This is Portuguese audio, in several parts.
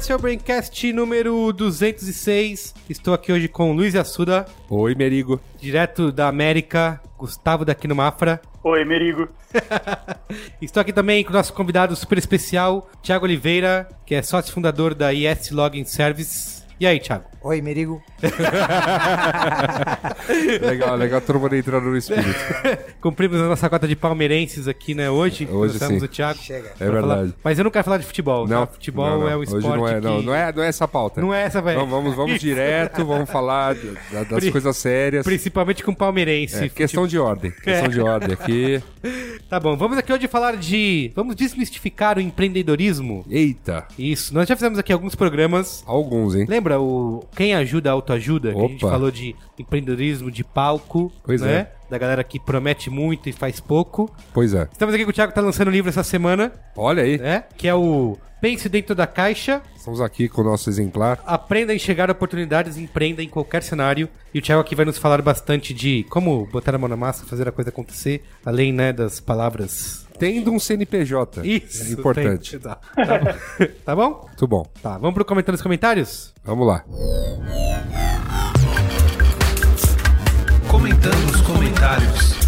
esse é o Braincast número 206. Estou aqui hoje com Luiz Assuda, Oi, Merigo. direto da América, Gustavo daqui no Mafra. Oi, Merigo. Estou aqui também com o nosso convidado super especial, Thiago Oliveira, que é sócio fundador da IS Login Service. E aí, Thiago? Oi, Merigo. Legal, legal todo mundo entrando no espírito. Cumprimos a nossa cota de palmeirenses aqui, né, hoje. Hoje Trouxemos sim. o Thiago. Chega. É pra falar- verdade. Mas eu não quero falar de futebol. Não, tá? Futebol não, não. é um Hoje esporte não é, que... não, não é, não é essa a pauta. Não é essa, velho. Vamos, vamos, vamos direto, vamos falar da- das Pri- coisas sérias. Principalmente com palmeirense. É, questão de ordem. Questão de ordem aqui. Tá bom, vamos aqui hoje falar de... Vamos desmistificar o empreendedorismo. Eita, Isso, nós já fizemos aqui alguns programas. alguns, hein? Lembra o Quem Ajuda Autoajuda? Que a gente falou de empreendedorismo de palco. Pois né? é. Da galera que promete muito e faz pouco. Pois é. Estamos aqui com o Thiago que tá lançando um livro essa semana, Olha aí, né? Que é o Pense Dentro da Caixa, estamos aqui com o nosso exemplar. Aprenda a enxergar oportunidades empreenda em qualquer cenário. E o Thiago aqui vai nos falar bastante de como botar a mão na massa, fazer a coisa acontecer, além, né, das palavras. Tendo um CNPJ. Isso. É importante. tem- Tá, tá bom? tá bom? Muito bom. Tá, vamos pro comentário nos comentários? Vamos lá. Comentando nos comentários.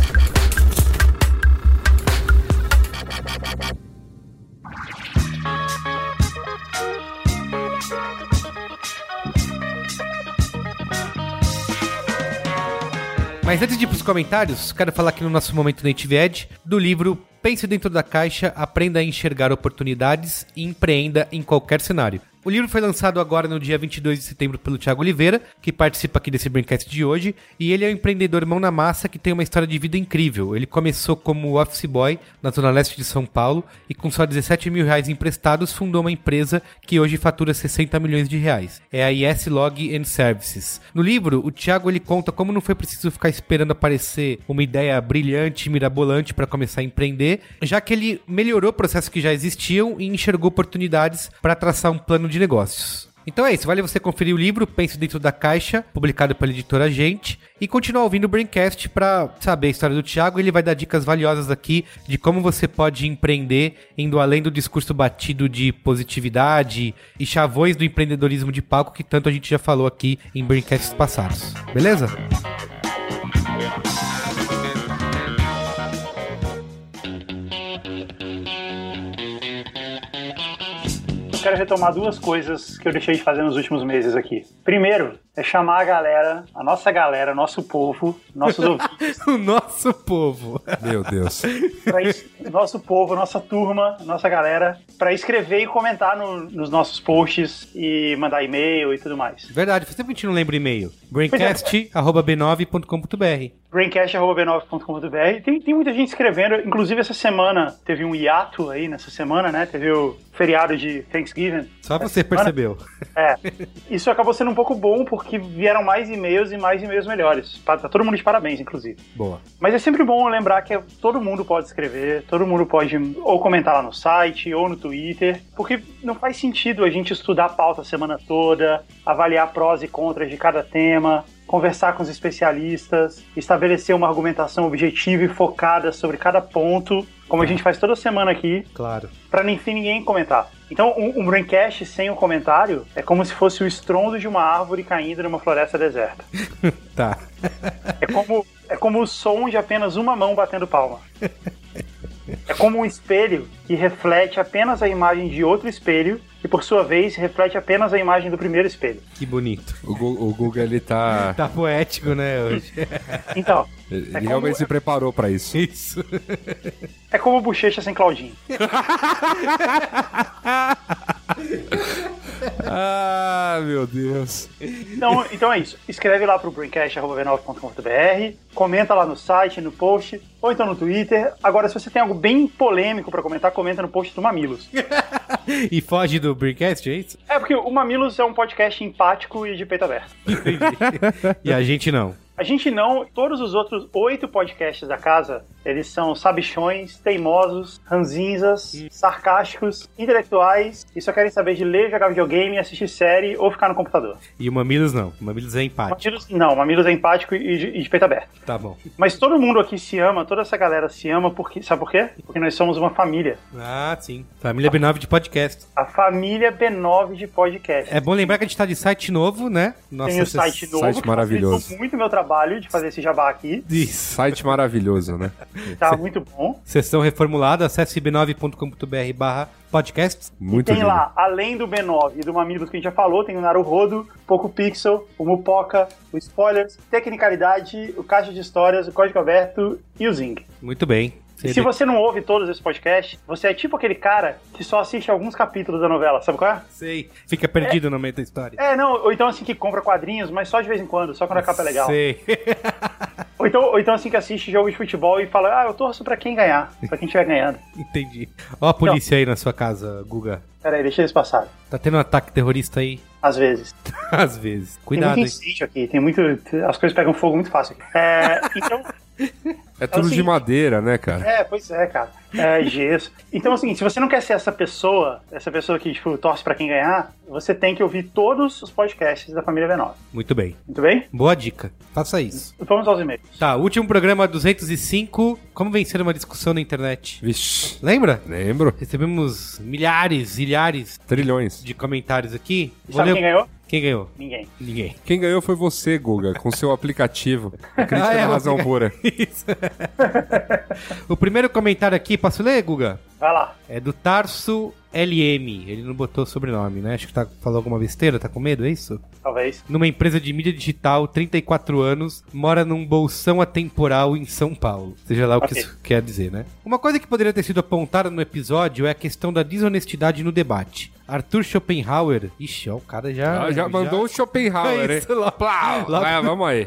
Mas antes de ir pros comentários, quero falar aqui no nosso momento Native Edge do livro Pense Dentro da Caixa, Aprenda a Enxergar Oportunidades e Empreenda em Qualquer Cenário. O livro foi lançado agora no dia 22 de setembro pelo Thiago Oliveira, que participa aqui desse Braincast de hoje, e ele é um empreendedor mão na massa que tem uma história de vida incrível. Ele começou como office boy na zona leste de São Paulo e com só 17 mil reais emprestados fundou uma empresa que hoje fatura 60 milhões de reais. É a IS Log and Services. No livro, o Thiago ele conta como não foi preciso ficar esperando aparecer uma ideia brilhante, mirabolante para começar a empreender, já que ele melhorou processos que já existiam e enxergou oportunidades para traçar um plano de negócios. Então é isso, vale você conferir o livro Pense Dentro da Caixa, publicado pela editora Gente, e continuar ouvindo o Braincast para saber a história do Thiago. Ele vai dar dicas valiosas aqui de como você pode empreender, indo além do discurso batido de positividade e chavões do empreendedorismo de palco que tanto a gente já falou aqui em Braincasts passados. Beleza? Quero retomar duas coisas que eu deixei de fazer nos últimos meses aqui. Primeiro, é chamar a galera, a nossa galera, nosso povo, nossos ouvintes, o nosso povo. Meu Deus. nosso povo, nossa turma, nossa galera, para escrever e comentar no- nos nossos posts e mandar e-mail e tudo mais. Verdade, faz tempo que a gente não lembra o e-mail. braincast.b9.com.br braincast.b9.com.br. Tem, tem muita gente escrevendo, inclusive essa semana teve um hiato aí nessa semana, né? Teve o feriado de Thanksgiving. Só você semana. percebeu. É. Isso acabou sendo um pouco bom porque vieram mais e-mails e mais e-mails melhores. Tá todo mundo de parabéns, inclusive. Boa. Mas é sempre bom lembrar que todo mundo pode escrever, todo mundo pode ou comentar lá no site ou no Twitter, porque não faz sentido a gente estudar a pauta a semana toda, avaliar prós e contras de cada tema, conversar com os especialistas, estabelecer uma argumentação objetiva e focada sobre cada ponto, como a gente faz toda semana aqui, Claro. para nem sem ninguém comentar. Então, um, um braincast sem o comentário é como se fosse o estrondo de uma árvore caindo numa floresta deserta. Tá. É como, é como o som de apenas uma mão batendo palma. É como um espelho que reflete apenas a imagem de outro espelho e, por sua vez, reflete apenas a imagem do primeiro espelho. Que bonito. O, Gu- o Google, ele tá... Tá poético, né, hoje. Então, Ele como- realmente se preparou pra isso. Isso. é como bochecha sem Claudinho. Ah, meu Deus. Então, então é isso. Escreve lá pro braincast.v9.com.br, comenta lá no site, no post, ou então no Twitter. Agora, se você tem algo bem polêmico pra comentar, comenta no post do Mamilos. e foge do Braincast, é isso? É porque o Mamilos é um podcast empático e de peito aberto. E a gente não. A gente não, todos os outros oito podcasts da casa, eles são sabichões, teimosos, ranzinzas, sarcásticos, intelectuais e só querem saber de ler, jogar videogame, assistir série ou ficar no computador. E o Mamilos não. O Mamilos é empate. Mamilos, não, Mamilos é empático e de, e de peito aberto. Tá bom. Mas todo mundo aqui se ama, toda essa galera se ama porque, sabe por quê? Porque nós somos uma família. Ah, sim. Família B9 de podcast. A família B9 de podcast. É bom lembrar que a gente tá de site novo, né? Nossa, Tem o site novo, site maravilhoso. muito meu trabalho de fazer esse jabá aqui. Isso. Site maravilhoso, né? Tá muito bom. Sessão reformulada, acesse b9.com.br barra podcasts. Muito tem lindo. lá, além do B9 e do Mamilos que a gente já falou, tem o Naruhodo, Poco Pixel, o Mupoca, o Spoilers, Tecnicalidade, o Caixa de Histórias, o Código Aberto e o Zing. Muito bem. E se você não ouve todos esses podcasts, você é tipo aquele cara que só assiste alguns capítulos da novela, sabe qual é? Sei. Fica perdido no meio da história. É, não, ou então assim que compra quadrinhos, mas só de vez em quando, só quando a capa é legal. Sei. Ou então, ou então assim que assiste jogo de futebol e fala, ah, eu torço pra quem ganhar, pra quem estiver ganhando. Entendi. Ó a polícia aí na sua casa, Guga. Pera aí, deixa eles passarem. Tá tendo um ataque terrorista aí? Às vezes. Às vezes. Tem Cuidado, muito hein? incêndio aqui, tem muito. As coisas pegam fogo muito fácil. É, então. É tudo de seguinte. madeira, né, cara? É, pois é, cara. É, gesso. Então é o seguinte, se você não quer ser essa pessoa, essa pessoa que, tipo, torce pra quem ganhar, você tem que ouvir todos os podcasts da família V9. Muito bem. Muito bem? Boa dica. Faça isso. Vamos aos e-mails. Tá, último programa 205. Como vencer uma discussão na internet? Vixe. Lembra? Lembro. Recebemos milhares, milhares Trilhões. de comentários aqui. E Vou sabe ler- quem ganhou? Quem ganhou? Ninguém. Ninguém. Quem ganhou foi você, Guga, com seu aplicativo. Crítica Ah, é, razão pura. Isso. o primeiro comentário aqui, posso ler, Guga? Vai lá. É do Tarso LM. Ele não botou sobrenome, né? Acho que tá, falou alguma besteira, tá com medo, é isso? Talvez. Numa empresa de mídia digital, 34 anos, mora num bolsão atemporal em São Paulo. Seja lá o que isso quer dizer, né? Uma coisa que poderia ter sido apontada no episódio é a questão da desonestidade no debate. Arthur Schopenhauer. Ixi, ó, o cara já. Ah, já mandou o Schopenhauer, É hein? isso, lá. Plau! Lá- Vai, vamos aí.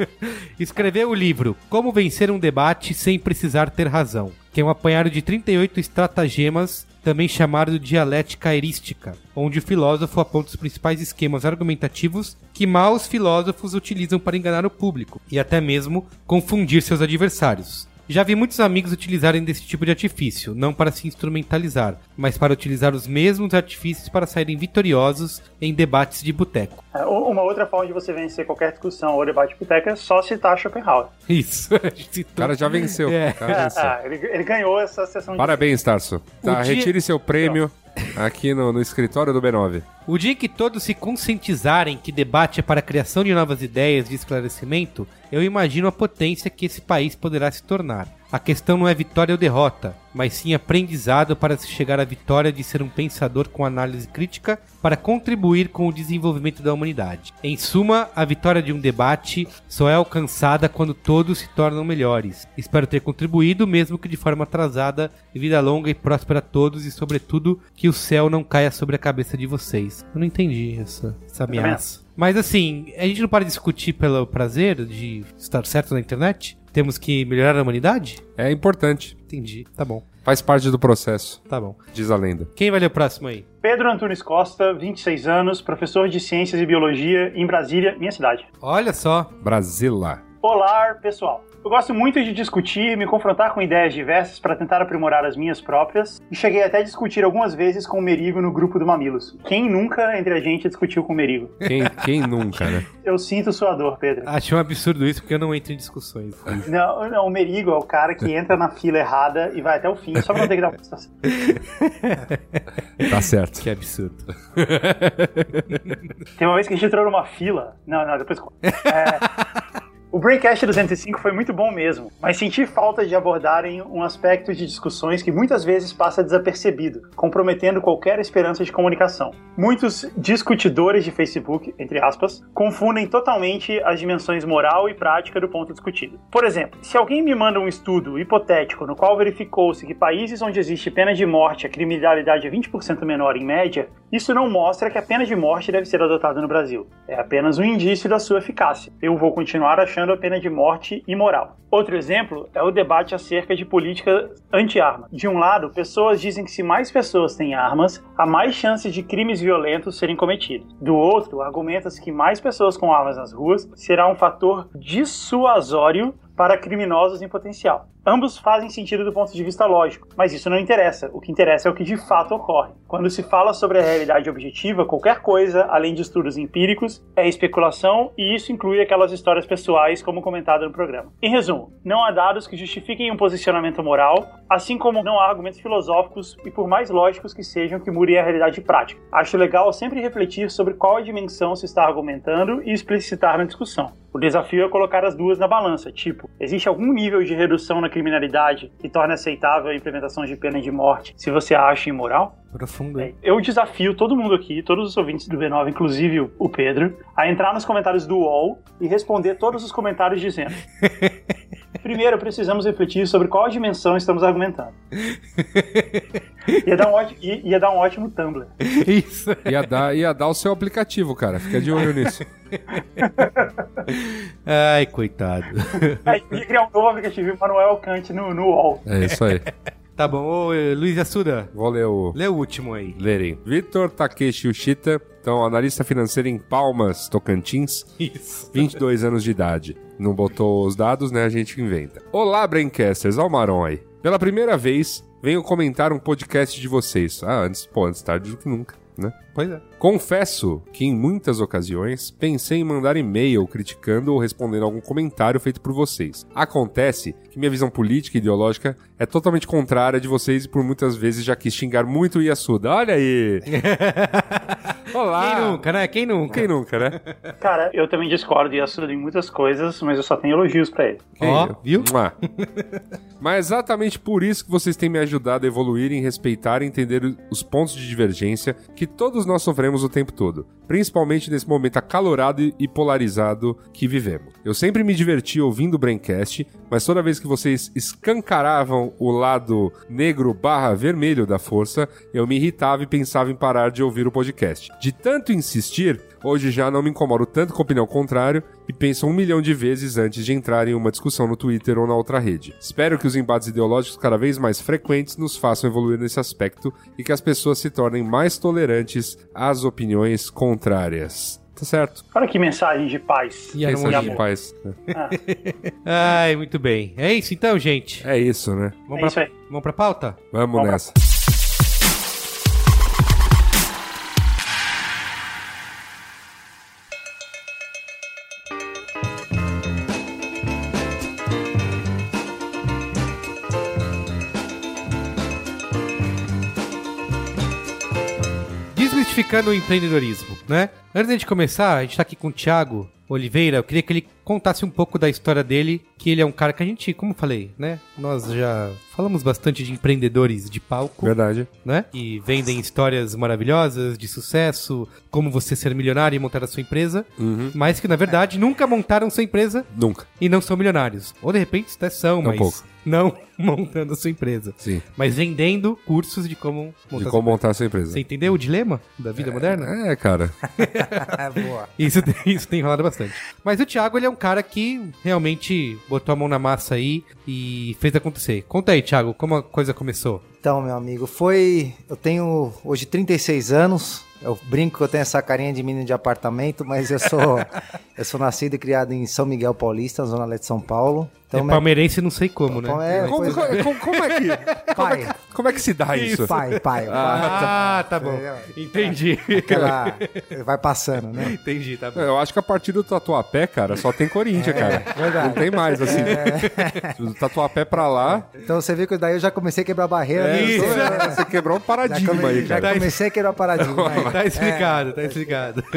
Escreveu o livro Como Vencer um Debate Sem Precisar Ter Razão, que é um apanhado de 38 estratagemas, também chamado dialética erística, onde o filósofo aponta os principais esquemas argumentativos que maus filósofos utilizam para enganar o público e até mesmo confundir seus adversários. Já vi muitos amigos utilizarem desse tipo de artifício, não para se instrumentalizar, mas para utilizar os mesmos artifícios para saírem vitoriosos em debates de boteco. É, Uma outra forma de você vencer qualquer discussão ou debate boteca é só citar Schopenhauer. Isso, gente O citou. cara já venceu. É. Cara venceu. Ah, ele, ele ganhou essa sessão de. Parabéns, Tarso. Tá, dia- retire seu prêmio aqui no, no escritório do B9. O dia em que todos se conscientizarem que debate é para a criação de novas ideias de esclarecimento, eu imagino a potência que esse país poderá se tornar. A questão não é vitória ou derrota, mas sim aprendizado para se chegar à vitória de ser um pensador com análise crítica para contribuir com o desenvolvimento da humanidade. Em suma, a vitória de um debate só é alcançada quando todos se tornam melhores. Espero ter contribuído, mesmo que de forma atrasada. Vida longa e próspera a todos e, sobretudo, que o céu não caia sobre a cabeça de vocês. Eu não entendi essa, essa ameaça. Mas assim, a gente não para de discutir pelo prazer de estar certo na internet? Temos que melhorar a humanidade? É importante. Entendi. Tá bom. Faz parte do processo, Tá bom. diz a lenda. Quem vai ler o próximo aí? Pedro Antunes Costa, 26 anos, professor de Ciências e Biologia em Brasília, minha cidade. Olha só. Brasila. Olá, pessoal. Eu gosto muito de discutir, me confrontar com ideias diversas para tentar aprimorar as minhas próprias, e cheguei até a discutir algumas vezes com o Merigo no grupo do Mamilos. Quem nunca entre a gente discutiu com o Merigo? Quem, quem nunca, né? Eu sinto sua dor, Pedro. Achei um absurdo isso porque eu não entro em discussões. Não, não, o Merigo é o cara que entra na fila errada e vai até o fim, só pra não ter que dar uma situação. Tá certo. Que absurdo. Tem uma vez que a gente entrou numa fila. Não, não, depois. É, o Braincast 205 foi muito bom mesmo, mas senti falta de abordarem um aspecto de discussões que muitas vezes passa desapercebido, comprometendo qualquer esperança de comunicação. Muitos discutidores de Facebook, entre aspas, confundem totalmente as dimensões moral e prática do ponto discutido. Por exemplo, se alguém me manda um estudo hipotético no qual verificou-se que países onde existe pena de morte a criminalidade é 20% menor em média, isso não mostra que a pena de morte deve ser adotada no Brasil. É apenas um indício da sua eficácia. Eu vou continuar achando achando a pena de morte imoral. Outro exemplo é o debate acerca de política anti-arma. De um lado, pessoas dizem que se mais pessoas têm armas, há mais chances de crimes violentos serem cometidos. Do outro, argumenta-se que mais pessoas com armas nas ruas será um fator dissuasório para criminosos em potencial. Ambos fazem sentido do ponto de vista lógico, mas isso não interessa. O que interessa é o que de fato ocorre. Quando se fala sobre a realidade objetiva, qualquer coisa, além de estudos empíricos, é especulação e isso inclui aquelas histórias pessoais, como comentado no programa. Em resumo, não há dados que justifiquem um posicionamento moral, assim como não há argumentos filosóficos e, por mais lógicos que sejam, que murem a realidade prática. Acho legal sempre refletir sobre qual dimensão se está argumentando e explicitar na discussão. O desafio é colocar as duas na balança, tipo, existe algum nível de redução na criminalidade que torne aceitável a implementação de pena de morte se você a acha imoral? Profundo, hein? Eu desafio todo mundo aqui, todos os ouvintes do B9, inclusive o Pedro, a entrar nos comentários do UOL e responder todos os comentários dizendo. Primeiro, precisamos refletir sobre qual dimensão estamos argumentando. Ia dar um ótimo, ia, ia dar um ótimo Tumblr. Isso. Ia dar, ia dar o seu aplicativo, cara. Fica de olho nisso. Ai, coitado. Aí, ia criar um novo aplicativo Manuel Kant no, no UOL. É isso aí. Tá bom, ô eh, Luiz Assuda, Vou ler o. lê o último aí. Lerem. Vitor Takeshi Ushita, então analista financeiro em Palmas, Tocantins, Isso. 22 anos de idade. Não botou os dados, né? A gente inventa. Olá, Braincasters, ó o Maron aí. Pela primeira vez, venho comentar um podcast de vocês. Ah, antes, pô, antes tarde do que nunca, né? Pois é. Confesso que em muitas ocasiões pensei em mandar e-mail criticando ou respondendo algum comentário feito por vocês. Acontece que minha visão política e ideológica é totalmente contrária de vocês e por muitas vezes já quis xingar muito o Yasuda. Olha aí! Olá! Quem nunca, né? Quem nunca? Quem nunca, né? Cara, eu também discordo de Yasuda em muitas coisas, mas eu só tenho elogios pra ele. Ó, viu? Mua. Mas é exatamente por isso que vocês têm me ajudado a evoluir em respeitar e entender os pontos de divergência que todos nós sofremos o tempo todo, principalmente nesse momento acalorado e polarizado que vivemos. Eu sempre me diverti ouvindo o Braincast, mas toda vez que vocês escancaravam o lado negro barra vermelho da força, eu me irritava e pensava em parar de ouvir o podcast. De tanto insistir, hoje já não me incomodo tanto com opinião contrária e penso um milhão de vezes antes de entrar em uma discussão no Twitter ou na outra rede. Espero que os embates ideológicos cada vez mais frequentes nos façam evoluir nesse aspecto e que as pessoas se tornem mais tolerantes às opiniões contrárias. Tá certo? Olha que mensagem de paz. E Mensagem harmonia. de paz. Ai, muito bem. É isso então, gente. É isso, né? Vamos, É pra, isso aí. vamos pra pauta? Vamos Vamos nessa. Desmistificando o empreendedorismo, né? Antes da gente começar, a gente tá aqui com o Thiago Oliveira. Eu queria que ele contasse um pouco da história dele, que ele é um cara que a gente, como eu falei, né? Nós já falamos bastante de empreendedores de palco, Verdade. né? Que vendem histórias maravilhosas de sucesso, como você ser milionário e montar a sua empresa, Uhum. mas que na verdade nunca montaram sua empresa Nunca. e não são milionários. Ou de repente até são, Tão mas pouco. Não montando a sua empresa. Sim. Mas vendendo cursos de como montar De sua como empresa. montar a sua empresa. Você entendeu o dilema da vida moderna? É, cara. Boa. Isso, tem- isso tem rolado bastante. Mas o Thiago, ele é um cara que realmente botou a mão na massa aí e fez acontecer. Conta aí, Thiago, como a coisa começou. Então, meu amigo, foi. Eu tenho hoje 36 anos. Eu brinco que eu tenho essa carinha de menino de apartamento, mas eu sou eu sou nascido e criado em São Miguel Paulista, zona leste de São Paulo. é minha- palmeirense, não sei como, né? É, Como, como- como- como é que, pai, como é que se dá isso? pai, pai. Ah, tá bom. É, Entendi. Aquela, vai passando, né? Entendi, tá bom. Eu acho que a partir do Tatuapé, cara, só tem Corinthians, cara. verdade. Não tem mais, assim. Do Tatuapé pra lá, Então você viu que daí eu já comecei a quebrar barreira. né? Isso. Eu tô- você quebrou um Já, paradigma come- aí, já cara. comecei a quebrar paradigma. né? Tá explicado, tá explicado.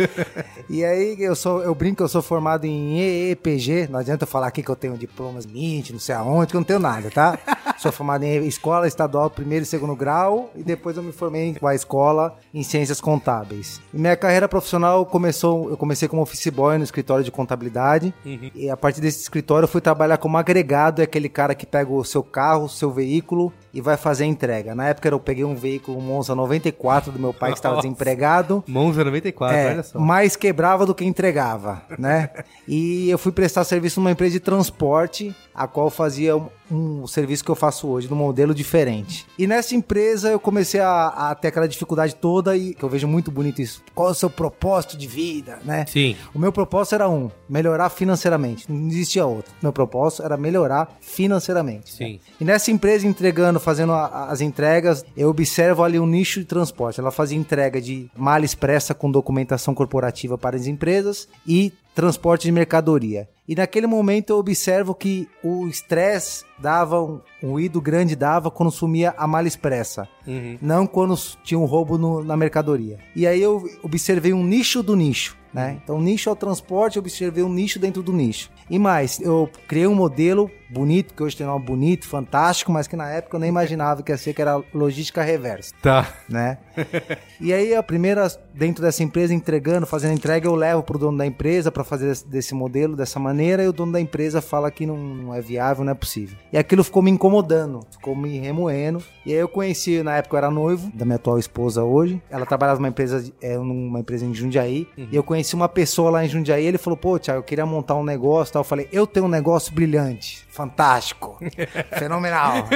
E aí eu sou, eu brinco que eu sou formado em EEPG. Não adianta eu falar aqui que eu tenho diplomas MIT, não sei aonde, que eu não tenho nada, tá? sou formado em escola estadual primeiro e segundo grau e depois eu me formei com a escola em ciências contábeis. E minha carreira profissional começou, eu comecei como office boy no escritório de contabilidade e a partir desse escritório eu fui trabalhar como agregado, é aquele cara que pega o seu carro, o seu veículo e vai fazer a entrega. Na época eu peguei um veículo, um Monza 94 do meu pai que estava desempregado. Monza 94, É, olha só. mais quebrava do que entregava, né? e eu fui prestar serviço numa empresa de transporte, a qual fazia um, um serviço que eu faço hoje, num modelo diferente. E nessa empresa eu comecei a, a ter aquela dificuldade toda e que eu vejo muito bonito isso. Qual é o seu propósito de vida, né? Sim. O meu propósito era um, melhorar financeiramente. Não existia outro. Meu propósito era melhorar financeiramente. Sim. né? E nessa empresa entregando, fazendo a- as entregas, eu observo ali um nicho de transporte. Ela fazia entrega de mala expressa com documentação corporativa para as empresas e transporte de mercadoria. E naquele momento eu observo que o estresse dava um, um ruído grande dava quando sumia a mala expressa, não quando tinha um roubo no- na mercadoria. E aí eu observei um nicho do nicho. Né? Então, nicho é o transporte, eu observei um nicho dentro do nicho. E mais, eu criei um modelo bonito, que hoje tem um nome bonito, fantástico, mas que na época eu nem imaginava que ia ser, que era logística reversa Tá. né? e aí a primeira dentro dessa empresa entregando, fazendo entrega, eu levo pro dono da empresa para fazer desse, modelo dessa maneira e o dono da empresa fala que não, não é viável, não é possível. E aquilo ficou me incomodando, ficou me remoendo. E aí eu conheci, na época eu era noivo da minha atual esposa hoje. Ela trabalhava numa empresa, é, numa empresa em Jundiaí. E eu conheci uma pessoa lá em Jundiaí, ele falou: "Pô, Thiago, eu queria montar um negócio", tal. Eu falei: "Eu tenho um negócio brilhante, fantástico, fenomenal".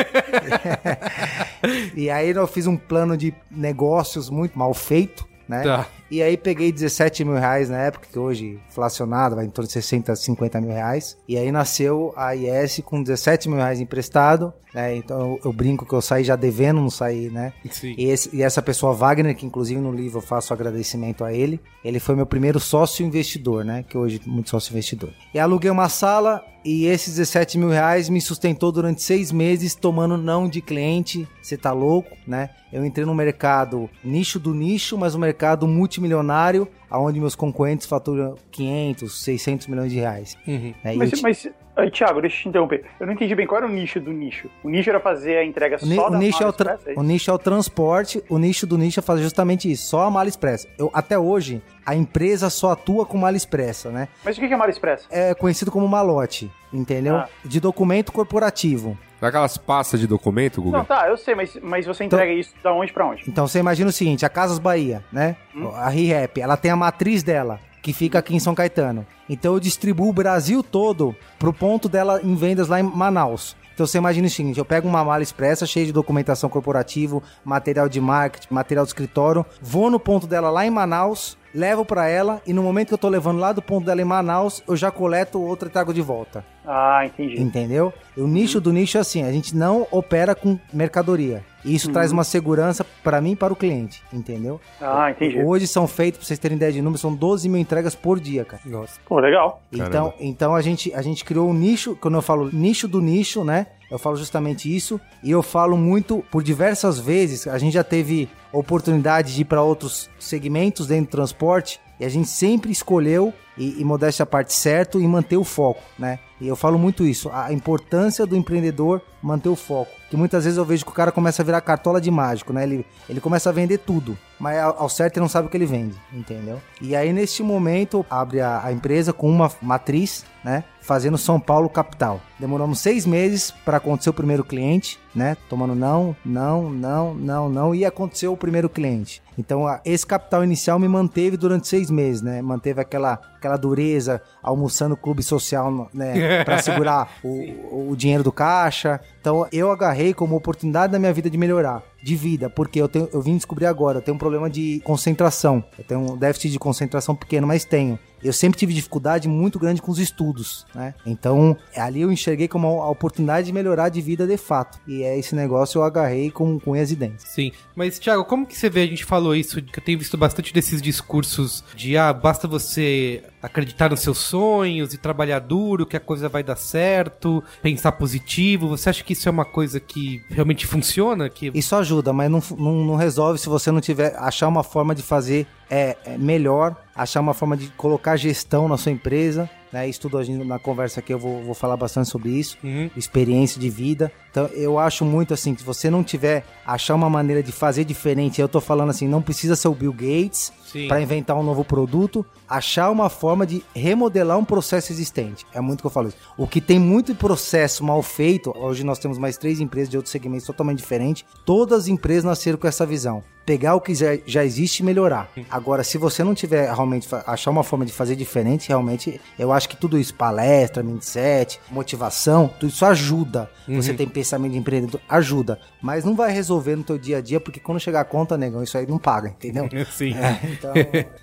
E aí eu fiz um plano de negócios muito mal feito, né? Tá. E aí peguei 17 mil reais na época, que hoje inflacionado, vai em torno de 60, 50 mil reais. E aí nasceu a IS com 17 mil reais emprestado, né? Então eu, eu brinco que eu saí já devendo, não saí, né? Sim. E, esse- e essa pessoa, Wagner, que inclusive no livro eu faço agradecimento a ele, ele foi meu primeiro sócio investidor, né? Que hoje é muito sócio investidor. E aluguei uma sala e esses 17 mil reais me sustentou durante seis meses tomando não de cliente. Você tá louco, né? Eu entrei no mercado nicho do nicho, mas um mercado multimilionário, aonde meus concorrentes faturam 500, 600 milhões de reais. Uhum. né? Eu Mas, ti- mas aí, Thiago, deixa eu te interromper. Eu não entendi bem qual era o nicho do nicho. O nicho era fazer a entrega O, só o da nicho é o, tra- expressa, é o nicho é o transporte, o nicho do nicho é fazer justamente isso, só a mala expressa. Eu, até hoje, a empresa só atua com mala expressa, né? Mas o que é mala expressa? É conhecido como malote, entendeu? Ah. De documento corporativo. Daquelas pastas de documento, Google? Não, tá, eu sei, mas, mas você Então- entrega isso da onde pra onde? Então você imagina o seguinte, a Casas Bahia, né? A ReHap, ela tem a matriz dela, que fica aqui em São Caetano. Então eu distribuo o Brasil todo pro ponto dela em vendas lá em Manaus. Então você imagina o seguinte, eu pego uma mala expressa cheia de documentação corporativa, material de marketing, material de escritório, vou no ponto dela lá em Manaus, levo pra ela e no momento que eu tô levando lá do ponto dela em Manaus, eu já coleto outra e trago de volta. Ah, entendi. Entendeu? O nicho do nicho é assim, a gente não opera com mercadoria. E isso traz uma segurança para mim e para o cliente, entendeu? Ah, entendi. Hoje são feitos, pra vocês terem ideia de número, são 12 mil entregas por dia, cara. Nossa. Pô, legal. Então, então a, gente, a gente criou um nicho, quando eu falo nicho do nicho, né? Eu falo justamente isso. E eu falo muito, por diversas vezes, a gente já teve oportunidade de ir para outros segmentos dentro do transporte. E a gente sempre escolheu, e, e modéstia parte, certo, e manter o foco, né? E eu falo muito isso, a importância do empreendedor manter o foco. Que muitas vezes eu vejo que o cara começa a virar cartola de mágico, né? Ele, ele começa a vender tudo, mas ao, ao certo ele não sabe o que ele vende, entendeu? E aí, neste momento, abre a, a empresa com uma matriz, né? Fazendo São Paulo capital. Demoramos seis meses para acontecer o primeiro cliente, né? Tomando não, não, não, não, não, e aconteceu o primeiro cliente. Então, esse capital inicial me manteve durante seis meses, né? Manteve aquela, aquela dureza, almoçando no clube social, né? Para segurar o, o dinheiro do caixa. Então, eu agarrei como oportunidade da minha vida de melhorar, de vida, porque eu, tenho, eu vim descobrir agora, eu tenho um problema de concentração. Eu tenho um déficit de concentração pequeno, mas tenho. Eu sempre tive dificuldade muito grande com os estudos, né? Então, ali eu enxerguei como uma oportunidade de melhorar de vida de fato. E é esse negócio eu agarrei com, com unhas e dentes. Sim, mas Thiago, como que você vê? A gente falou isso, que eu tenho visto bastante desses discursos de ah, basta você acreditar nos seus sonhos e trabalhar duro, que a coisa vai dar certo, pensar positivo. Você acha que isso é uma coisa que realmente funciona? Que Isso ajuda, mas não, não, não resolve se você não tiver achar uma forma de fazer é, é, melhor, achar uma forma de colocar gestão na sua empresa. Né? Isso tudo na conversa aqui eu vou, vou falar bastante sobre isso. Uhum. Experiência de vida. Então eu acho muito assim, se você não tiver achar uma maneira de fazer diferente, eu tô falando assim, não precisa ser o Bill Gates para inventar um novo produto, achar uma forma de remodelar um processo existente. É muito que eu falo isso. O que tem muito processo mal feito, hoje nós temos mais três empresas de outros segmentos totalmente diferentes, todas as empresas nasceram com essa visão. Pegar o que já, existe e melhorar. Agora, se você não tiver realmente achar uma forma de fazer diferente, realmente, eu acho que tudo isso, palestra, mindset, motivação, tudo isso ajuda. Você tem pensamento de empreendedor, ajuda. Mas não vai resolver no teu dia a dia, porque quando chegar a conta, negão, isso aí não paga, entendeu? Sim. É, então,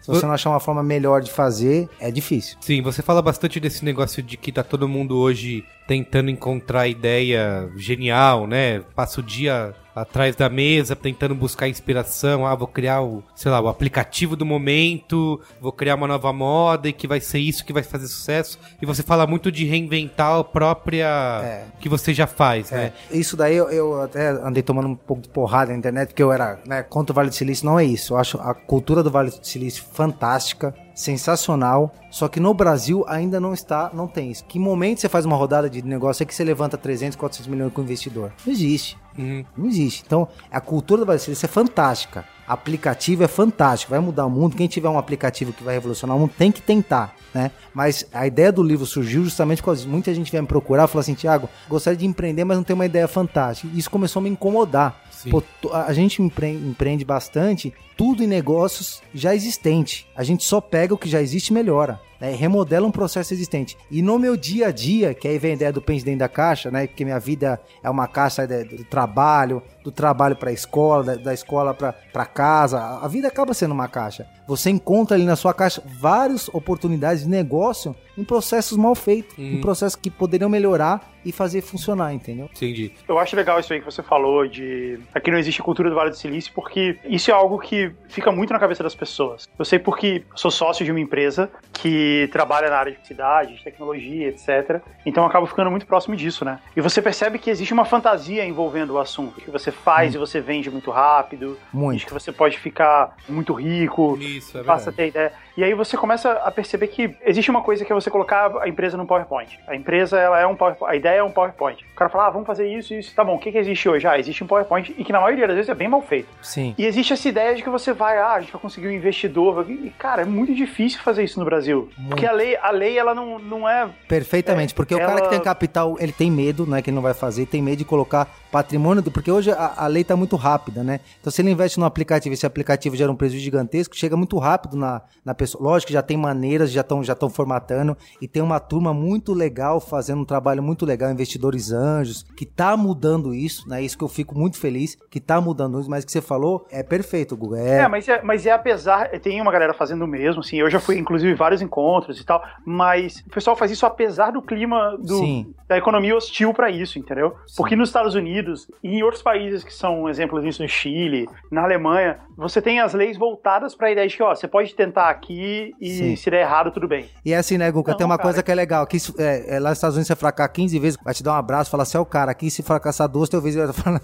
se você não achar uma forma melhor de fazer, é difícil. Sim, você fala bastante desse negócio de que tá todo mundo hoje tentando encontrar ideia genial, né? Passa o dia atrás da mesa tentando buscar inspiração. Ah, vou criar o, sei lá, o aplicativo do momento, vou criar uma nova moda e que vai ser isso que vai fazer sucesso. E você fala muito de reinventar a própria que você já faz, né? É, isso daí eu, eu até andei tomando um pouco de porrada na internet, porque eu era né, contra o Vale do Silício. Não é isso. Eu acho a cultura do Vale do Silício fantástica, sensacional. Só que no Brasil ainda não está, não tem isso. Que momento você faz uma rodada de negócio é que você levanta 300, 400 milhões com o investidor? Não existe. Uhum. Não existe. Então, a cultura do Silício é fantástica. Aplicativo é fantástico, vai mudar o mundo. Quem tiver um aplicativo que vai revolucionar o mundo tem que tentar, né? Mas a ideia do livro surgiu justamente porque muita gente veio me procurar e falou assim: Tiago, gostaria de empreender, mas não tem uma ideia fantástica. E isso começou a me incomodar. Pô, a gente empre- empreende bastante, tudo em negócios já existente. A gente só pega o que já existe e melhora. Né? Remodela um processo existente. E no meu dia a dia, que aí vem a ideia do pente dentro da caixa, né? Porque minha vida é uma caixa do trabalho, do trabalho para a escola, da, da escola para casa. A vida acaba sendo uma caixa. Você encontra ali na sua caixa várias oportunidades de negócio em processos mal feitos, em processos que poderiam melhorar e fazer funcionar, entendeu? Entendi. Eu acho legal isso aí que você falou de aqui não existe cultura do Vale do Silício, porque isso é algo que fica muito na cabeça das pessoas. Eu sei porque sou sócio de uma empresa que trabalha na área de cidade, de tecnologia, etc. Então eu acabo ficando muito próximo disso, né? E você percebe que existe uma fantasia envolvendo o assunto, que você faz e você vende muito rápido, Muito. que você pode ficar muito rico, Isso, é passa a ter ideia. E aí você começa a perceber que existe uma coisa que é você colocar a empresa no PowerPoint. A empresa, ela é um PowerPoint, a ideia é um PowerPoint. O cara fala, ah, vamos fazer isso, isso. Tá bom, o que, que existe hoje? Ah, existe um PowerPoint e que na maioria das vezes é bem mal feito. Sim. E existe essa ideia de que você vai, ah, a gente vai conseguir um investidor. E, cara, é muito difícil fazer isso no Brasil. Porque a lei, a lei, ela não, não é Perfeitamente, É, porque o cara ela- que tem capital, ele tem medo, né, que ele não vai fazer, tem medo de colocar patrimônio, do- porque hoje a, a lei tá muito rápida, né? Então se ele investe num aplicativo, esse aplicativo gera um prejuízo gigantesco, chega muito rápido na, na pessoa. Lógico que já tem maneiras, já estão já formatando e tem uma turma muito legal fazendo um trabalho muito legal, investidores anjos, que tá mudando isso, né? Isso que eu fico muito feliz, que tá mudando isso, mas o que você falou é perfeito, Guga. É, É, mas é, mas é apesar. Tem uma galera fazendo o mesmo, assim. Eu já fui, inclusive, em vários encontros e tal. Mas o pessoal faz isso apesar do clima do, Sim. da economia hostil pra isso, entendeu? Porque nos Estados Unidos e em outros países que são exemplos disso, no Chile, na Alemanha, você tem as leis voltadas pra ideia de que, ó, você pode tentar aqui e Sim. se der errado, tudo bem. E é assim, né, Guga? Não, tem uma cara. coisa que é legal. Que isso, é, é, lá nos Estados Unidos você fracassar 15 vezes, vai te dar um abraço, falar assim, é o cara. Aqui se fracassar duas, teu vezes vai falar,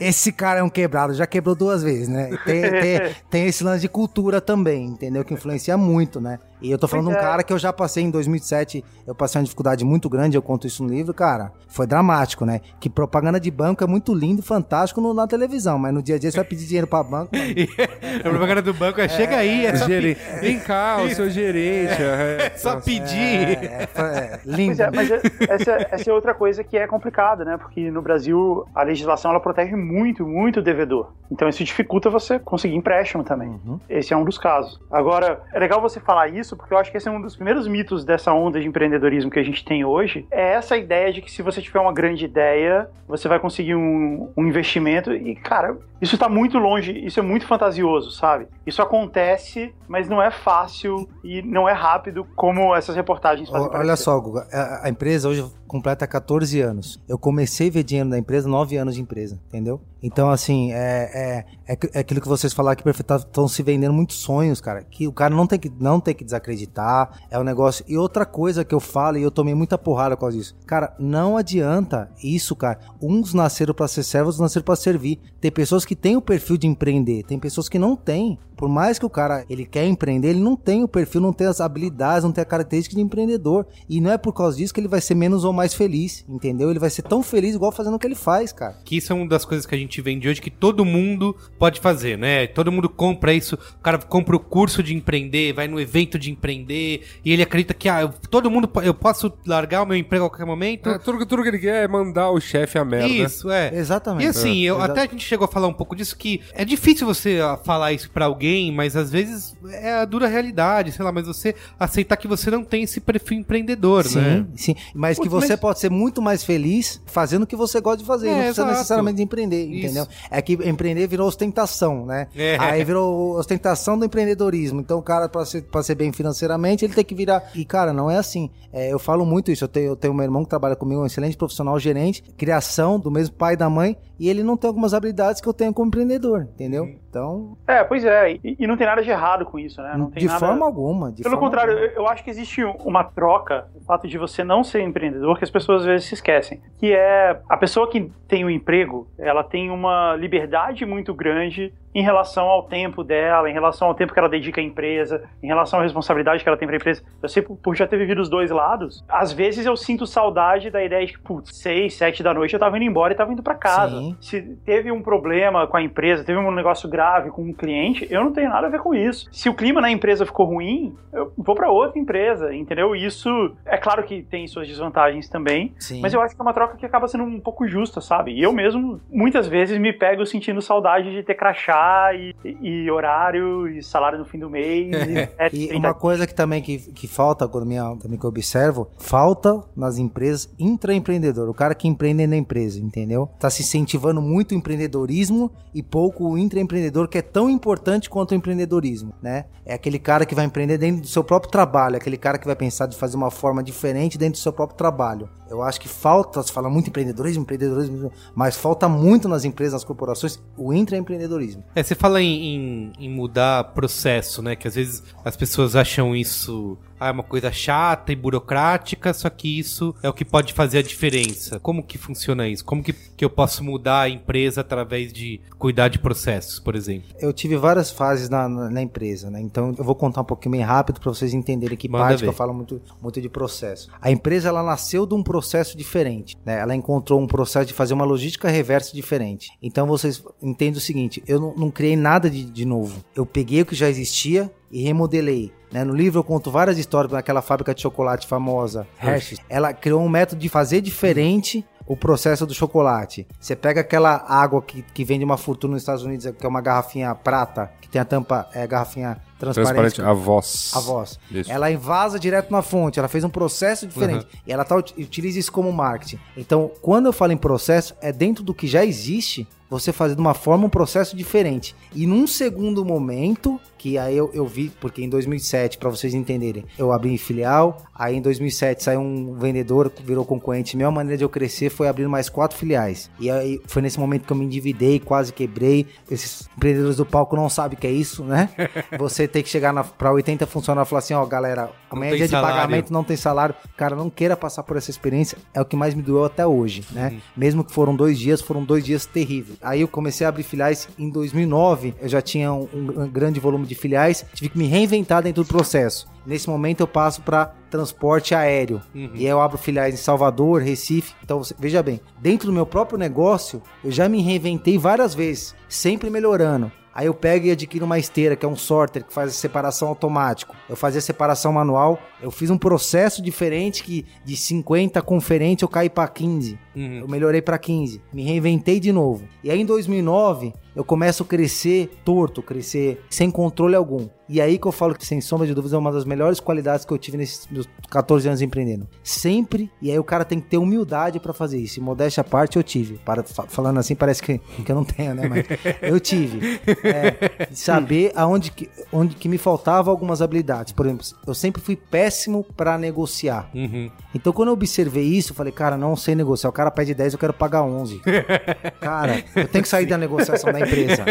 esse cara é um quebrado, já quebrou duas vezes, né? Tem, tem, tem esse lance de cultura também, entendeu? Que influencia muito, né? E eu tô falando de Pois um é. cara que eu já passei em 2007, eu passei uma dificuldade muito grande, eu conto isso no livro, cara. Foi dramático, né? Que propaganda de banco é muito lindo, fantástico no- na televisão, mas no dia a dia você vai pedir dinheiro pra banco. mano. a propaganda do banco é, chega aí, é só, Gerente. pe- Vem cá, o seu gerente. é. é só pedir. É, é, lindo. Pois é, mas é- essa, essa é outra coisa que é complicada, né? Porque no Brasil a legislação ela protege muito, muito o devedor. Então isso dificulta você conseguir empréstimo também. Esse é um dos casos. Agora, é legal você falar isso, porque eu acho que esse é um dos primeiros mitos dessa onda de empreendedorismo que a gente tem hoje. É essa ideia de que se você tiver uma grande ideia, você vai conseguir um, um investimento. E, cara, isso tá muito longe, isso é muito fantasioso, sabe? Isso acontece, mas não é fácil e não é rápido como essas reportagens fazem Olha parecer. só, Guga, a, a empresa hoje completa 14 anos. Eu comecei a ver dinheiro da empresa 9 anos de empresa, entendeu? Então, assim, é, é, é, é aquilo que vocês falaram que estão se vendendo muitos sonhos, cara. Que o cara não tem que, não tem que desacreditar. É um negócio. E outra coisa que eu falo, e eu tomei muita porrada por causa disso. Cara, não adianta isso, cara. Uns nasceram pra ser servos, outros nasceram pra servir. Tem pessoas que têm o perfil de empreender, tem pessoas que não têm. Por mais que o cara ele quer empreender, ele não tem o perfil, não tem as habilidades, não tem a característica de empreendedor. E não é por causa disso que ele vai ser menos ou mais feliz, entendeu? Ele vai ser tão feliz igual fazendo o que ele faz, cara. Que isso é uma das coisas que a gente vende hoje que todo mundo pode fazer, né? Todo mundo compra isso. O cara compra o curso de empreender, vai no evento de empreender e ele acredita que ah, eu- todo mundo eu posso largar o meu emprego a qualquer momento. É, tudo, tudo que ele quer é mandar o chefe a merda. Isso, é. Exatamente. E assim, eu, Exa- até a gente chegou a falar um pouco disso, que é difícil você ah, falar isso pra alguém, mas às vezes é a dura realidade, sei lá, mas você aceitar que você não tem esse perfil empreendedor, Sim, né? sim. Mas que você mas- pode ser muito mais feliz fazendo o que você gosta de fazer. É, não precisa exato. necessariamente empreender, Isso. entendeu? É que empreender virou ostentação, né? É. Aí virou ostentação do empreendedorismo. Então, o cara, pra ser, pra ser bem financeiramente, ele tem que virar. E, cara, não é assim. É, eu falo muito isso. Eu tenho, eu tenho um irmão que trabalha comigo, um excelente profissional, gerente, criação do mesmo pai e da mãe, e ele não tem algumas habilidades que eu tenho como empreendedor, entendeu? Uhum. Então, É, pois é, e, e não tem nada de errado com isso, né? Não tem de nada... forma alguma. de Pelo forma contrário, alguma. eu, acho que existe uma troca, o fato de você não ser empreendedor, que as pessoas às vezes se esquecem. Que é a pessoa que tem o emprego, ela tem uma liberdade muito grande em relação ao tempo dela, em relação ao tempo que ela dedica à empresa, em relação à responsabilidade que ela tem para a empresa. Eu sei por, por já ter vivido os dois lados. Às vezes eu sinto saudade da ideia de que, putz, seis, sete da noite eu tava indo embora e tava indo para casa. Sim. Se teve um problema com a empresa, teve um negócio grave com um cliente, eu não tenho nada a ver com isso. Se o clima na empresa ficou ruim, eu vou para outra empresa, entendeu? Isso é claro que tem suas desvantagens também, Sim. mas eu acho que é uma troca que acaba sendo um pouco justa, sabe? E eu mesmo, muitas vezes, me pego sentindo saudade de ter crachá e, e horário e salário no fim do mês. e, é, E 30 uma coisa que também que, que falta, quando minha, também que eu observo, falta nas empresas intraempreendedor, o cara que empreende na empresa, entendeu? Tá se incentivando muito o empreendedorismo e pouco o intraempreendedor, que é tão importante quanto o empreendedorismo, né? É aquele cara que vai empreender dentro do seu próprio trabalho, aquele cara que vai pensar de fazer uma forma diferente dentro do seu próprio trabalho. Eu acho que falta, se fala muito empreendedorismo, empreendedorismo, mas falta muito nas empresas, nas corporações, o intraempreendedorismo. É, você fala em, em- em mudar processo, né? Que às vezes as pessoas acham isso ah, é uma coisa chata e burocrática, só que isso é o que pode fazer a diferença. Como que funciona isso? Como que, que eu posso mudar a empresa através de cuidar de processos, por exemplo? Eu tive várias fases na, na, na empresa, né? Então eu vou contar um pouquinho bem rápido para vocês entenderem que Manda parte que eu falo muito, muito de processo. A empresa ela nasceu de um processo diferente, né? Ela encontrou um processo de fazer uma logística reversa diferente. Então vocês entendem o seguinte: eu não, não criei nada de, de novo. Eu peguei o que já existia e remodelei. né? No livro eu conto várias histórias daquela fábrica de chocolate famosa, Hershey's. Ela criou um método de fazer diferente o processo do chocolate. Você pega aquela água que, que vende uma fortuna nos Estados Unidos, que é uma garrafinha prata, que tem a tampa, é garrafinha transparente. Transparente, a voz. A voz. Isso. Ela invasa direto na fonte, ela fez um processo diferente. E ela tá, utiliza isso como marketing. Então, quando eu falo em processo, é dentro do que já existe, você fazer de uma forma um processo diferente. E num segundo momento, que aí eu, eu vi, porque em 2007, para vocês entenderem, eu abri filial, aí em 2007 saiu um vendedor, virou concorrente meu, a maneira de eu crescer foi abrir mais quatro filiais. E aí foi nesse momento que eu me endividei, quase quebrei. Esses empreendedores do palco não sabem o que é isso, né? Você tem que chegar na, pra 80 funcionários e falar assim, ó, galera, a Não média tem de pagamento não tem salário. Cara, não queira passar por essa experiência. É o que mais me doeu até hoje, né? Uhum. Mesmo que foram dois dias, foram dois dias terríveis. Aí eu comecei a abrir filiais em 2009. Eu já tinha um, um grande volume de filiais. Tive que me reinventar dentro do processo. Nesse momento eu passo para transporte aéreo. Uhum. E aí eu abro filiais em Salvador, Recife. Então, você- veja bem, dentro do meu próprio negócio, eu já me reinventei várias vezes, sempre melhorando. Aí eu pego e adquiro uma esteira, que é um sorter, que faz a separação automático. Eu fazia separação manual. Eu fiz um processo diferente que de 50 conferente eu caí para 15. Uhum. Eu melhorei para 15. Me reinventei de novo. E aí em 2009 eu começo a crescer torto, crescer sem controle algum. E aí que eu falo que sem sombra de dúvidas é uma das melhores qualidades que eu tive nesses meus 14 anos empreendendo. Sempre, e aí o cara tem que ter humildade para fazer isso. E modéstia à parte eu tive. Para, fa- falando assim parece que, que eu não tenho, né? Mas eu tive. É, saber aonde que, onde que me faltavam algumas habilidades. Por exemplo, eu sempre fui péssimo para negociar. Uhum. Então, quando eu observei isso, eu falei, cara, não sei negociar. O cara pede 10, eu quero pagar 11. cara, eu tenho que sair da negociação da empresa.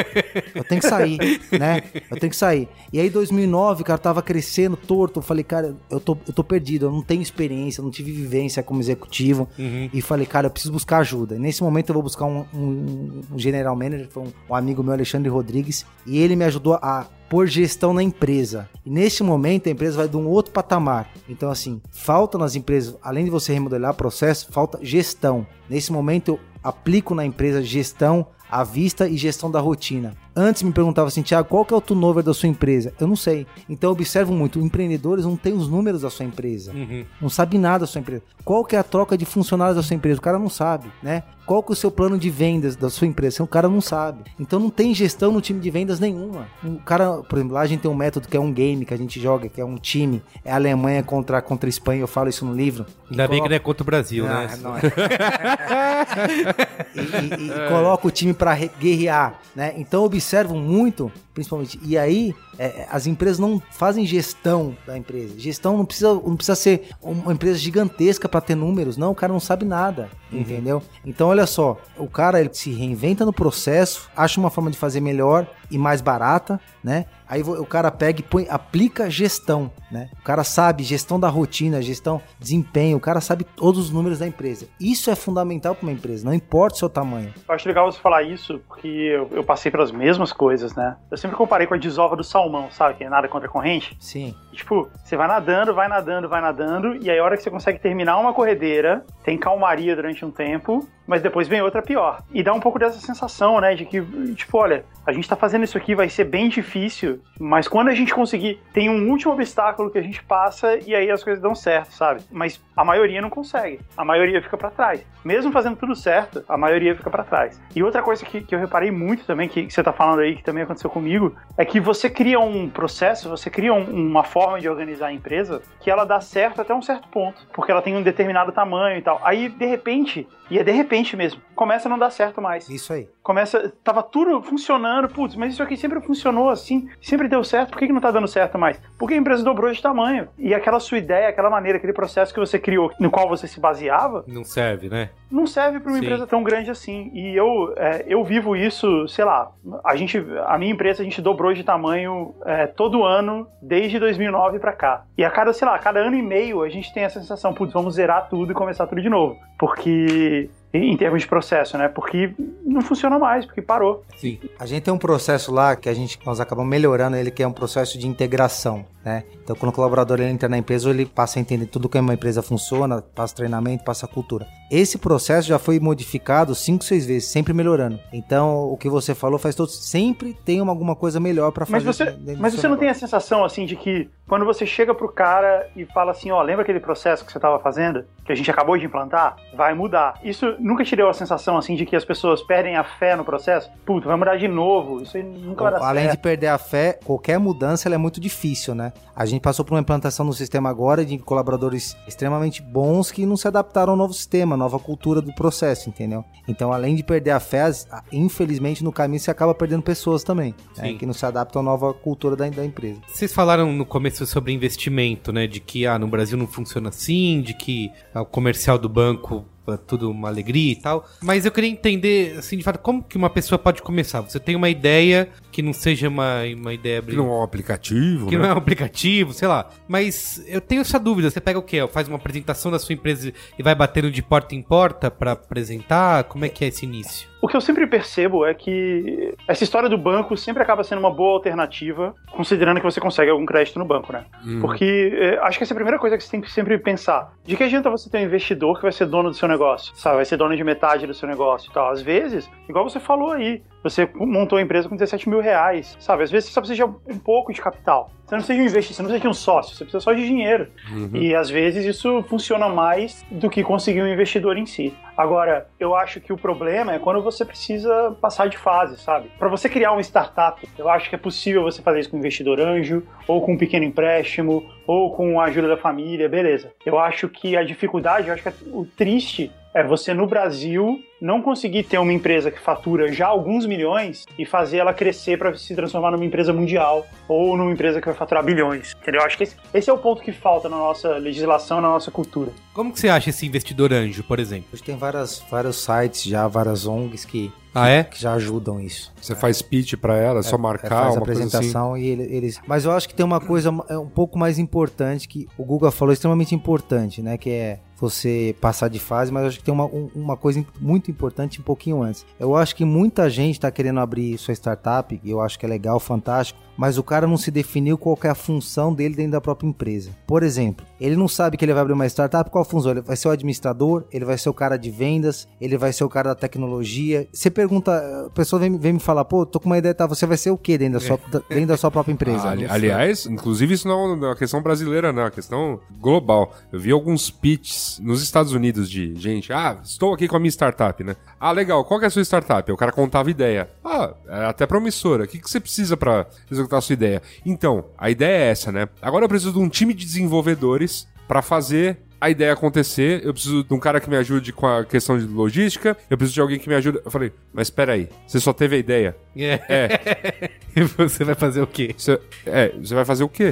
Eu tenho que sair, né? Eu tenho que sair. E aí, 2009, cara, tava crescendo torto. Eu falei, cara, eu tô, eu tô perdido. Eu não tenho experiência, eu não tive vivência como executivo. E falei, cara, eu preciso buscar ajuda. E nesse momento, eu vou buscar um, um- um general manager, foi um, um amigo meu, Alexandre Rodrigues. E ele me ajudou a pôr gestão na empresa. E neste momento, a empresa vai de um outro patamar. Então, assim, falta nas empresas, além de você remodelar processo, falta gestão. Nesse momento, eu aplico na empresa gestão à vista e gestão da rotina. Antes me perguntava assim, Thiago, qual que é o turnover da sua empresa? Eu não sei. Então eu observo muito, empreendedores não têm os números da sua empresa. Não sabe nada da sua empresa. Qual que é a troca de funcionários da sua empresa? O cara não sabe, né? Qual que é o seu plano de vendas da sua empresa? O cara não sabe. Então não tem gestão no time de vendas nenhuma. O cara, por exemplo, lá a gente tem um método que é um game que a gente joga, que é um time, é a Alemanha contra, contra a Espanha, eu falo isso no livro. Ainda bem que não é contra o Brasil, né? Ah, não é. e, e- e coloca o time para guerrear, né? Então eu observo muito, principalmente. E aí é, as empresas não fazem gestão da empresa. Gestão não precisa, não precisa ser uma empresa gigantesca para ter números. Não, o cara não sabe nada, entendeu? Então olha só, o cara ele se reinventa no processo, acha uma forma de fazer melhor e mais barata, né? Aí o cara pega e põe, aplica gestão, né? O cara sabe gestão da rotina, gestão, desempenho, o cara sabe todos os números da empresa. Isso é fundamental para uma empresa, não importa o seu tamanho. Eu acho legal você falar isso, porque eu, eu passei pelas mesmas coisas, né? Eu sempre comparei com a desova do salmão, sabe? Que é nada contra a corrente. Sim. E, Tipo, você vai nadando, vai nadando, vai nadando, e aí a hora que você consegue terminar uma corredeira, tem calmaria durante um tempo, mas depois vem outra pior. E dá um pouco dessa sensação, né, de que, tipo, olha, a gente tá fazendo isso aqui, vai ser bem difícil, mas quando a gente conseguir, tem um último obstáculo que a gente passa e aí as coisas dão certo, sabe? Mas a maioria não consegue. A maioria fica pra trás. Mesmo fazendo tudo certo, a maioria fica pra trás. E outra coisa que, que eu reparei muito também, que, que você tá falando aí, que também aconteceu comigo, é que você cria um processo, você cria um- uma forma de organizar a empresa que ela dá certo até um certo ponto, porque ela tem um determinado tamanho e tal. Aí, de repente, e é de repente mesmo, começa a não dar certo mais Isso aí. começa, tava tudo funcionando, putz, mas isso aqui sempre funcionou assim, sempre deu certo, por que, que não tá dando certo mais? Porque a empresa dobrou de tamanho. E aquela sua ideia, aquela maneira, aquele processo que você criou, no qual você se baseava, Não serve, né? não serve para uma Sim. empresa tão grande assim. E eu, é, eu vivo isso, sei lá, a gente, a minha empresa, a gente dobrou de tamanho é, todo ano, desde 2009 para cá. E a cada, sei lá, a cada ano e meio a gente tem essa sensação, putz, vamos zerar tudo e começar tudo de novo. Porque, em termos de processo, né? Porque não funciona mais, porque parou. Sim. A gente tem um processo lá que a gente nós acabamos melhorando ele que é um processo de integração, né? Então quando o colaborador ele entra na empresa, ele passa a entender tudo como a empresa funciona, passa treinamento, passa cultura. Esse processo já foi modificado cinco, seis vezes, sempre melhorando. Então o que você falou faz todo sempre tem uma- alguma coisa melhor para Mas fazer. você, dentro do mas você não tem a sensação assim de que quando você chega pro cara e fala assim, ó, lembra aquele processo que você estava fazendo, que a gente acabou de implantar? Vai mudar. Isso nunca te deu a sensação assim de que as pessoas perdem a fé no processo? Puta, vai mudar de novo. Isso aí nunca vai dar Além de certo. perder a fé, qualquer mudança ela é muito difícil, né? A gente passou por uma implantação no sistema agora de colaboradores extremamente bons que não se adaptaram ao novo sistema, nova cultura do processo, entendeu? Então, além de perder a fé, infelizmente no caminho você acaba perdendo pessoas também, né? Que não se adaptam à nova cultura da, da empresa. Vocês falaram no começo sobre investimento, né? De que ah, no Brasil não funciona assim, de que ah, o comercial do banco tudo uma alegria e tal. Mas eu queria entender, assim, de fato, como que uma pessoa pode começar? Você tem uma ideia que não seja uma, uma ideia Que não é um aplicativo, que né? não é um aplicativo, sei lá. Mas eu tenho essa dúvida. Você pega o quê? Faz uma apresentação da sua empresa e vai batendo de porta em porta pra apresentar? Como é que é esse início? O que eu sempre percebo é que essa história do banco sempre acaba sendo uma boa alternativa, considerando que você consegue algum crédito no banco, né? Uhum. Porque é, acho que essa é a primeira coisa que você tem que sempre pensar. De que adianta você ter um investidor que vai ser dono do seu negócio, sabe? Vai ser dono de metade do seu negócio e tal. Às vezes, igual você falou aí, você montou a empresa com 17 mil reais, sabe? Às vezes você só precisa de um pouco de capital. Você não precisa de um investidor, você não precisa de um sócio, você precisa só de dinheiro. Uhum. E às vezes isso funciona mais do que conseguir um investidor em si. Agora, eu acho que o problema é quando você precisa passar de fase, sabe? Para você criar uma startup, eu acho que é possível você fazer isso com um investidor anjo, ou com um pequeno empréstimo, ou com a ajuda da família, beleza. Eu acho que a dificuldade, eu acho que o triste é você no Brasil não conseguir ter uma empresa que fatura já alguns milhões e fazer ela crescer para se transformar numa empresa mundial ou numa empresa que vai faturar bilhões. Entendeu? Eu acho que esse, esse é o ponto que falta na nossa legislação, na nossa cultura. Como que você acha esse investidor anjo, por exemplo? Hoje tem várias, vários sites já, várias ONGs que Ah, é? que já ajudam isso. Você faz pitch pra ela, é só marcar faz a uma coisa assim. apresentação e ele- eles. Mas eu acho que tem uma coisa é, um pouco mais importante que o Guga falou extremamente importante, né? Que é você passar de fase, mas eu acho que tem uma, um- uma coisa muito importante um pouquinho antes. Eu acho que muita gente está querendo abrir sua startup, e eu acho que é legal, fantástico, mas o cara não se definiu qual que é a função dele dentro da própria empresa. Por exemplo, ele não sabe que ele vai abrir uma startup, qual a função? Ele vai ser o administrador, ele vai ser o cara de vendas, ele vai ser o cara da tecnologia. Você pergunta, a pessoa vem, vem me falar, pô, tô com uma ideia, tá? Você vai ser o quê dentro da sua, dentro da sua própria empresa? Ah, ali- aliás, inclusive isso não é uma questão brasileira, não, é uma questão global. Eu vi alguns pitches nos Estados Unidos de gente, ah, estou aqui com a minha startup, né? Ah, legal, qual que é a sua startup? O cara contava ideia. Ah, é até promissora. O que, que você precisa para executar a sua ideia? Então, a ideia é essa, né? Agora eu preciso de um time de desenvolvedores para fazer a ideia acontecer, eu preciso de um cara que me ajude com a questão de logística, eu preciso de alguém que me ajude. Eu falei, mas espera aí, você só teve a ideia? É. e você vai fazer o quê? Você, é, você vai fazer o quê?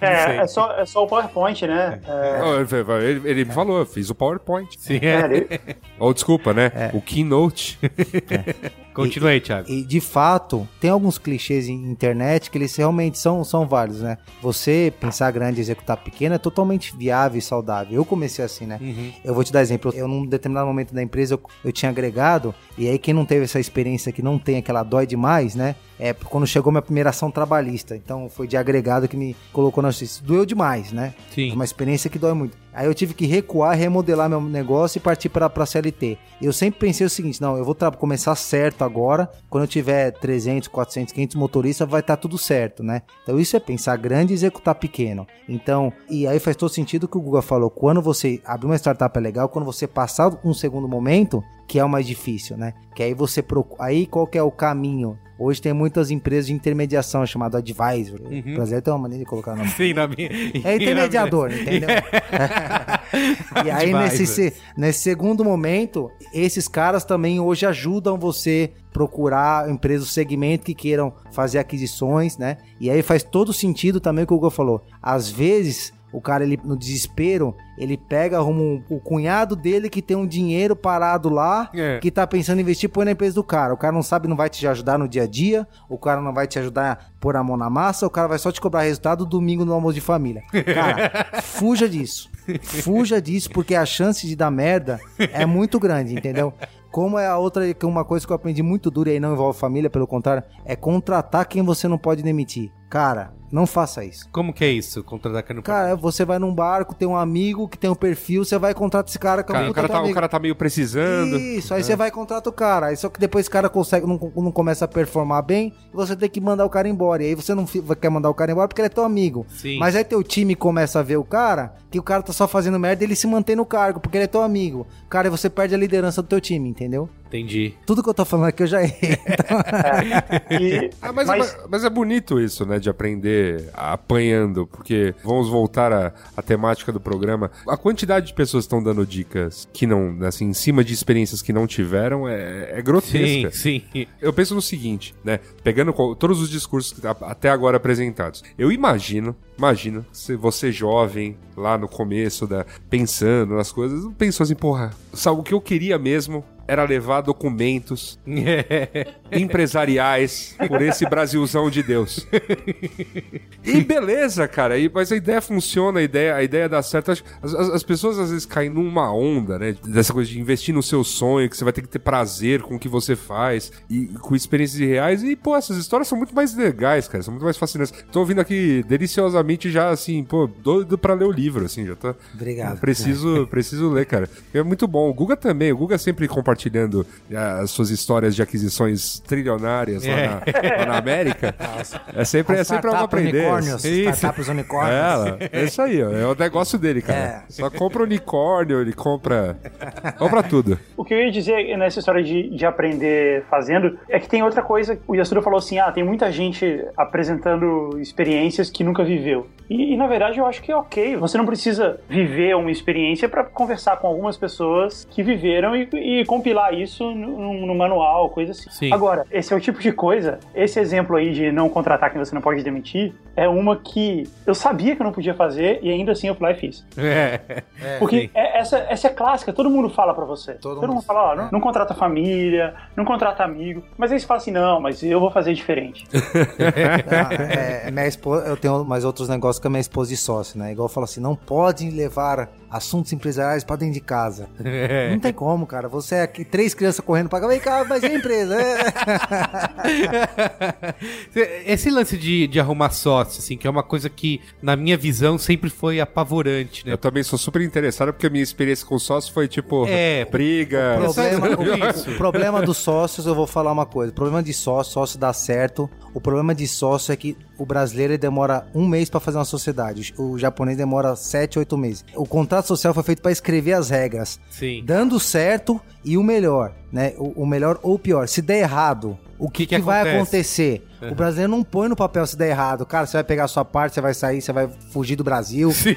É, é só, é só o PowerPoint, né? É, Oh, ele, ele- me falou, eu fiz o PowerPoint. Sim, é, é. Ou desculpa, né? O Keynote. Continua aí, Thiago. E de fato, tem alguns clichês em internet que eles realmente são, são válidos, né? Você pensar grande e executar pequeno é totalmente viável e saudável. Eu comecei assim, né? Eu vou te dar exemplo. Eu, num determinado momento da empresa, eu, eu tinha agregado, e aí quem não teve essa experiência que não tem aquela dói demais, né? É quando chegou minha primeira ação trabalhista. Então foi de agregado que me colocou na justiça. Doeu demais, né? Sim. É uma experiência que dói muito. Aí eu tive que recuar, remodelar meu negócio e partir para a CLT. Eu sempre pensei o seguinte: não, eu vou começar certo agora. Quando eu tiver 300, 400, 500 motoristas, vai estar tudo certo, né? Então isso é pensar grande e executar pequeno. Então, e aí faz todo sentido o que o Guga falou. Quando você abrir uma startup é legal, quando você passar um segundo momento, que é o mais difícil, né? Que aí você procura. Aí qual que é o caminho? Hoje tem muitas empresas de intermediação chamado advisor. O brasileiro tem uma maneira de colocar o nome. Sim, na minha. É intermediador, entendeu? e aí, nesse, se- nesse segundo momento, esses caras também hoje ajudam você procurar empresas do segmento que queiram fazer aquisições, né? E aí faz todo sentido também o que o Hugo falou. Às vezes, o cara, ele, no desespero, ele pega, arruma um- o cunhado dele que tem um dinheiro parado lá, É. que tá pensando em investir, põe na empresa do cara. O cara não sabe, não vai te ajudar no dia a dia, o cara não vai te ajudar a pôr a mão na massa, o cara vai só te cobrar resultado domingo no almoço de família. Cara, fuja disso. Fuja disso, porque a chance de dar merda é muito grande, entendeu? Como é a outra, que uma coisa que eu aprendi muito dura e aí não envolve família, pelo contrário, é contratar quem você não pode demitir. Cara, não faça isso. Como que é isso? Contratar cano Cara, você vai num barco, tem um amigo que tem um perfil, você vai contratar esse cara que é um Cara, o, cara tá, o cara tá meio precisando. Isso, aí você vai e contrata o cara. Aí só que depois esse cara consegue, não, não começa a performar bem, você tem que mandar o cara embora. E aí você não quer mandar o cara embora porque ele é teu amigo. Sim. Mas aí teu time começa a ver o cara, que o cara tá só fazendo merda e ele se mantém no cargo, porque ele é teu amigo. Cara, você perde a liderança do teu time, entendeu? Entendi. Tudo que eu tô falando aqui eu já errei. e- Ah, mas, mas- mas- mas é bonito isso, né? De aprender apanhando, porque vamos voltar à, temática do programa. A quantidade de pessoas que estão dando dicas que não, assim, em cima de experiências que não tiveram é, é Sim, grotesca. sim. Eu penso no seguinte, né? Pegando todos os discursos que a- até agora apresentados. Eu imagino, imagino, se você jovem, lá no começo, da, pensando nas coisas, pensou assim, porra, sabe, o que eu queria mesmo era levar documentos empresariais por esse Brasilzão de Deus. E beleza, cara, e, mas a ideia funciona, a ideia, a ideia dá certo. As, as- as pessoas às vezes caem numa onda, né? Dessa coisa de investir no seu sonho, que você vai ter que ter prazer com o que você faz e com experiências reais. E, pô, essas histórias são muito mais legais, cara, são muito mais fascinantes. Tô ouvindo aqui deliciosamente já, assim, pô, doido pra ler o livro, assim, já tá. Obrigado. Preciso, preciso ler, cara. É muito bom. O Guga também. O Guga sempre compartilhando ah, as suas histórias de aquisições trilionárias lá, na, lá na América. É sempre, é sempre algo a aprender. unicórnios, Isso. startups unicórnios. É, é isso aí, ó. É o negócio dele, cara. É. Só compra unicórnio, ele compra. Compra tudo. O que eu ia dizer nessa história de, de aprender fazendo é que tem outra coisa. O Yasuda falou assim: ah, tem muita gente apresentando experiências que nunca viveu. E, e, na verdade eu acho que é ok. Você não precisa viver uma experiência para conversar com algumas pessoas que viveram e, e compilar isso no, no manual, coisa assim. Sim. Agora, Agora, esse é o tipo de coisa, esse exemplo aí de não contratar quem você não pode demitir, é uma que eu sabia que eu não podia fazer e ainda assim eu fui lá e fiz. É. Porque sim. é- essa, essa é clássica, todo mundo fala pra você. Todo Todo, mundo- mundo fala, ó, não, é. não contrata família, não contrata amigo. Mas aí você fala assim, não, mas eu vou fazer diferente. Ah, é, minha esposa, eu tenho mais outros negócios com a minha esposa de sócio, né? Igual eu falo assim, não pode levar assuntos empresariais pra dentro de casa. Não tem como, cara. Você é aqui, três crianças correndo pra cá, vem cá, mas a empresa? É. Esse lance de, de arrumar sócio, assim, que é uma coisa que, na minha visão, sempre foi apavorante, né? Eu também sou super interessado porque a minha experiência com sócio foi tipo É, briga. O problema, o, o problema dos sócios, eu vou falar uma coisa. O problema de sócio, sócio dá certo. O problema de sócio é que o brasileiro demora um mês pra fazer uma sociedade. O japonês demora sete, oito meses. O contrato social foi feito pra escrever as regras. Sim. Dando certo e o melhor, né? O, o melhor ou o pior. Se der errado, o que, que que vai acontece? acontecer? O brasileiro não põe no papel se der errado. Cara, você vai pegar a sua parte, você vai sair, você vai fugir do Brasil. Sim.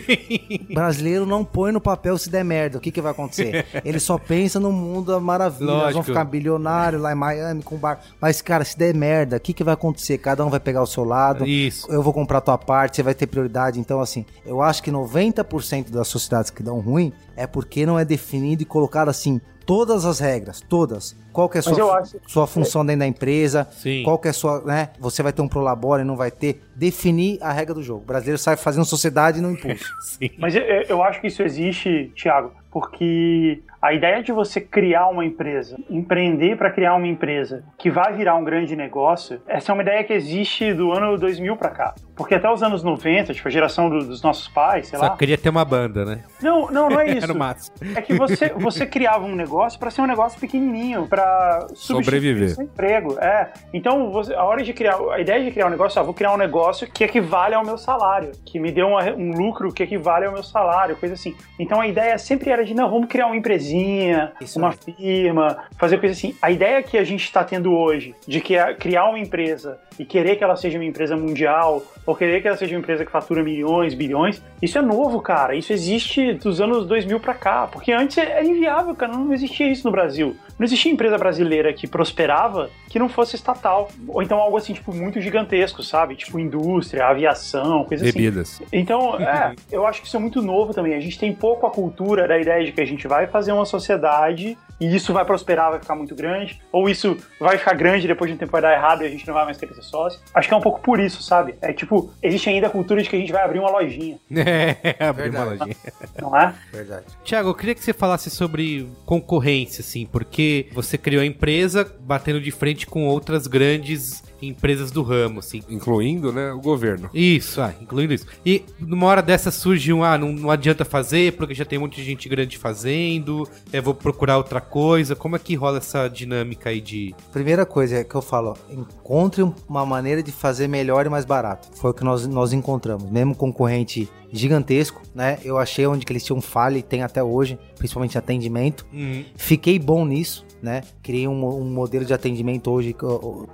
O brasileiro não põe no papel se der merda. O que, que vai acontecer? Ele só pensa no mundo da maravilha. Nós Lógico. vamos ficar bilionário lá em Miami com bar. Mas, cara, se der merda, o que, que vai acontecer? Cada um vai pegar o seu lado. Isso. Eu vou comprar a tua parte, você vai ter prioridade. Então, assim, eu acho que 90% das sociedades que dão ruim é porque não é definido e colocado assim. Todas as regras, todas. Qual que é a sua, acho- sua função dentro da empresa? Sim. Qual que é a sua, né? Você vai ter um prolabore, não vai ter. Definir a regra do jogo. O brasileiro sai fazendo sociedade no impulso. Sim. Mas eu, eu acho que isso existe, Thiago, porque a ideia de você criar uma empresa, empreender para criar uma empresa que vai virar um grande negócio, essa é uma ideia que existe do ano 2000 para cá. Porque até os anos 90, tipo a geração do- dos nossos pais, sei Só lá. queria ter uma banda, né? Não, não, não é isso. Era o. É que você, você criava um negócio para ser um negócio pequenininho, para Sobreviver. seu emprego. É. Então, você- a hora de criar, a ideia de criar um negócio, ah, vou criar um negócio que equivale ao meu salário, que me dê uma- um lucro que equivale ao meu salário, coisa assim. Então, a ideia sempre era de não, vamos criar uma empresinha, Isso uma aí. firma, fazer coisa assim. A ideia que a gente está tendo hoje de que é criar uma empresa e querer que ela seja uma empresa mundial ou querer que ela seja uma empresa que fatura milhões, bilhões, isso é novo, cara. Isso existe dos anos 2000 pra cá, porque antes era inviável, cara, não existia isso no Brasil. Não existia empresa brasileira que prosperava que não fosse estatal, ou então algo assim tipo muito gigantesco, sabe? Tipo indústria, aviação, coisa assim. Bebidas. Então, é, eu acho que isso é muito novo também. A gente tem pouco a cultura da ideia de que a gente vai fazer uma sociedade e isso vai prosperar, vai ficar muito grande, ou isso vai ficar grande depois de um tempo vai dar errado e a gente não vai mais querer ser sócio. Acho que é um pouco por isso, sabe? É tipo, existe ainda a cultura de que a gente vai abrir uma lojinha, É, abrir uma Verdade. lojinha. não é? Verdade. Tiago, eu queria que você falasse sobre concorrência, assim, porque você criou a empresa batendo de frente com outras grandes empresas do ramo, assim. Incluindo, né, o governo. Isso, ah, incluindo isso. E numa hora dessa surge um, ah, não, não adianta fazer, porque já tem um monte de gente grande fazendo, eu vou procurar outra coisa. Como é que rola essa dinâmica aí de. Primeira coisa é que eu falo, encontre uma maneira de fazer melhor e mais barato. Foi o que nós, nós encontramos. Mesmo concorrente gigantesco, né? Eu achei onde que eles tinham falha e tem até hoje, principalmente atendimento. Hum, Fiquei bom nisso, né? Criei um, um modelo de atendimento hoje,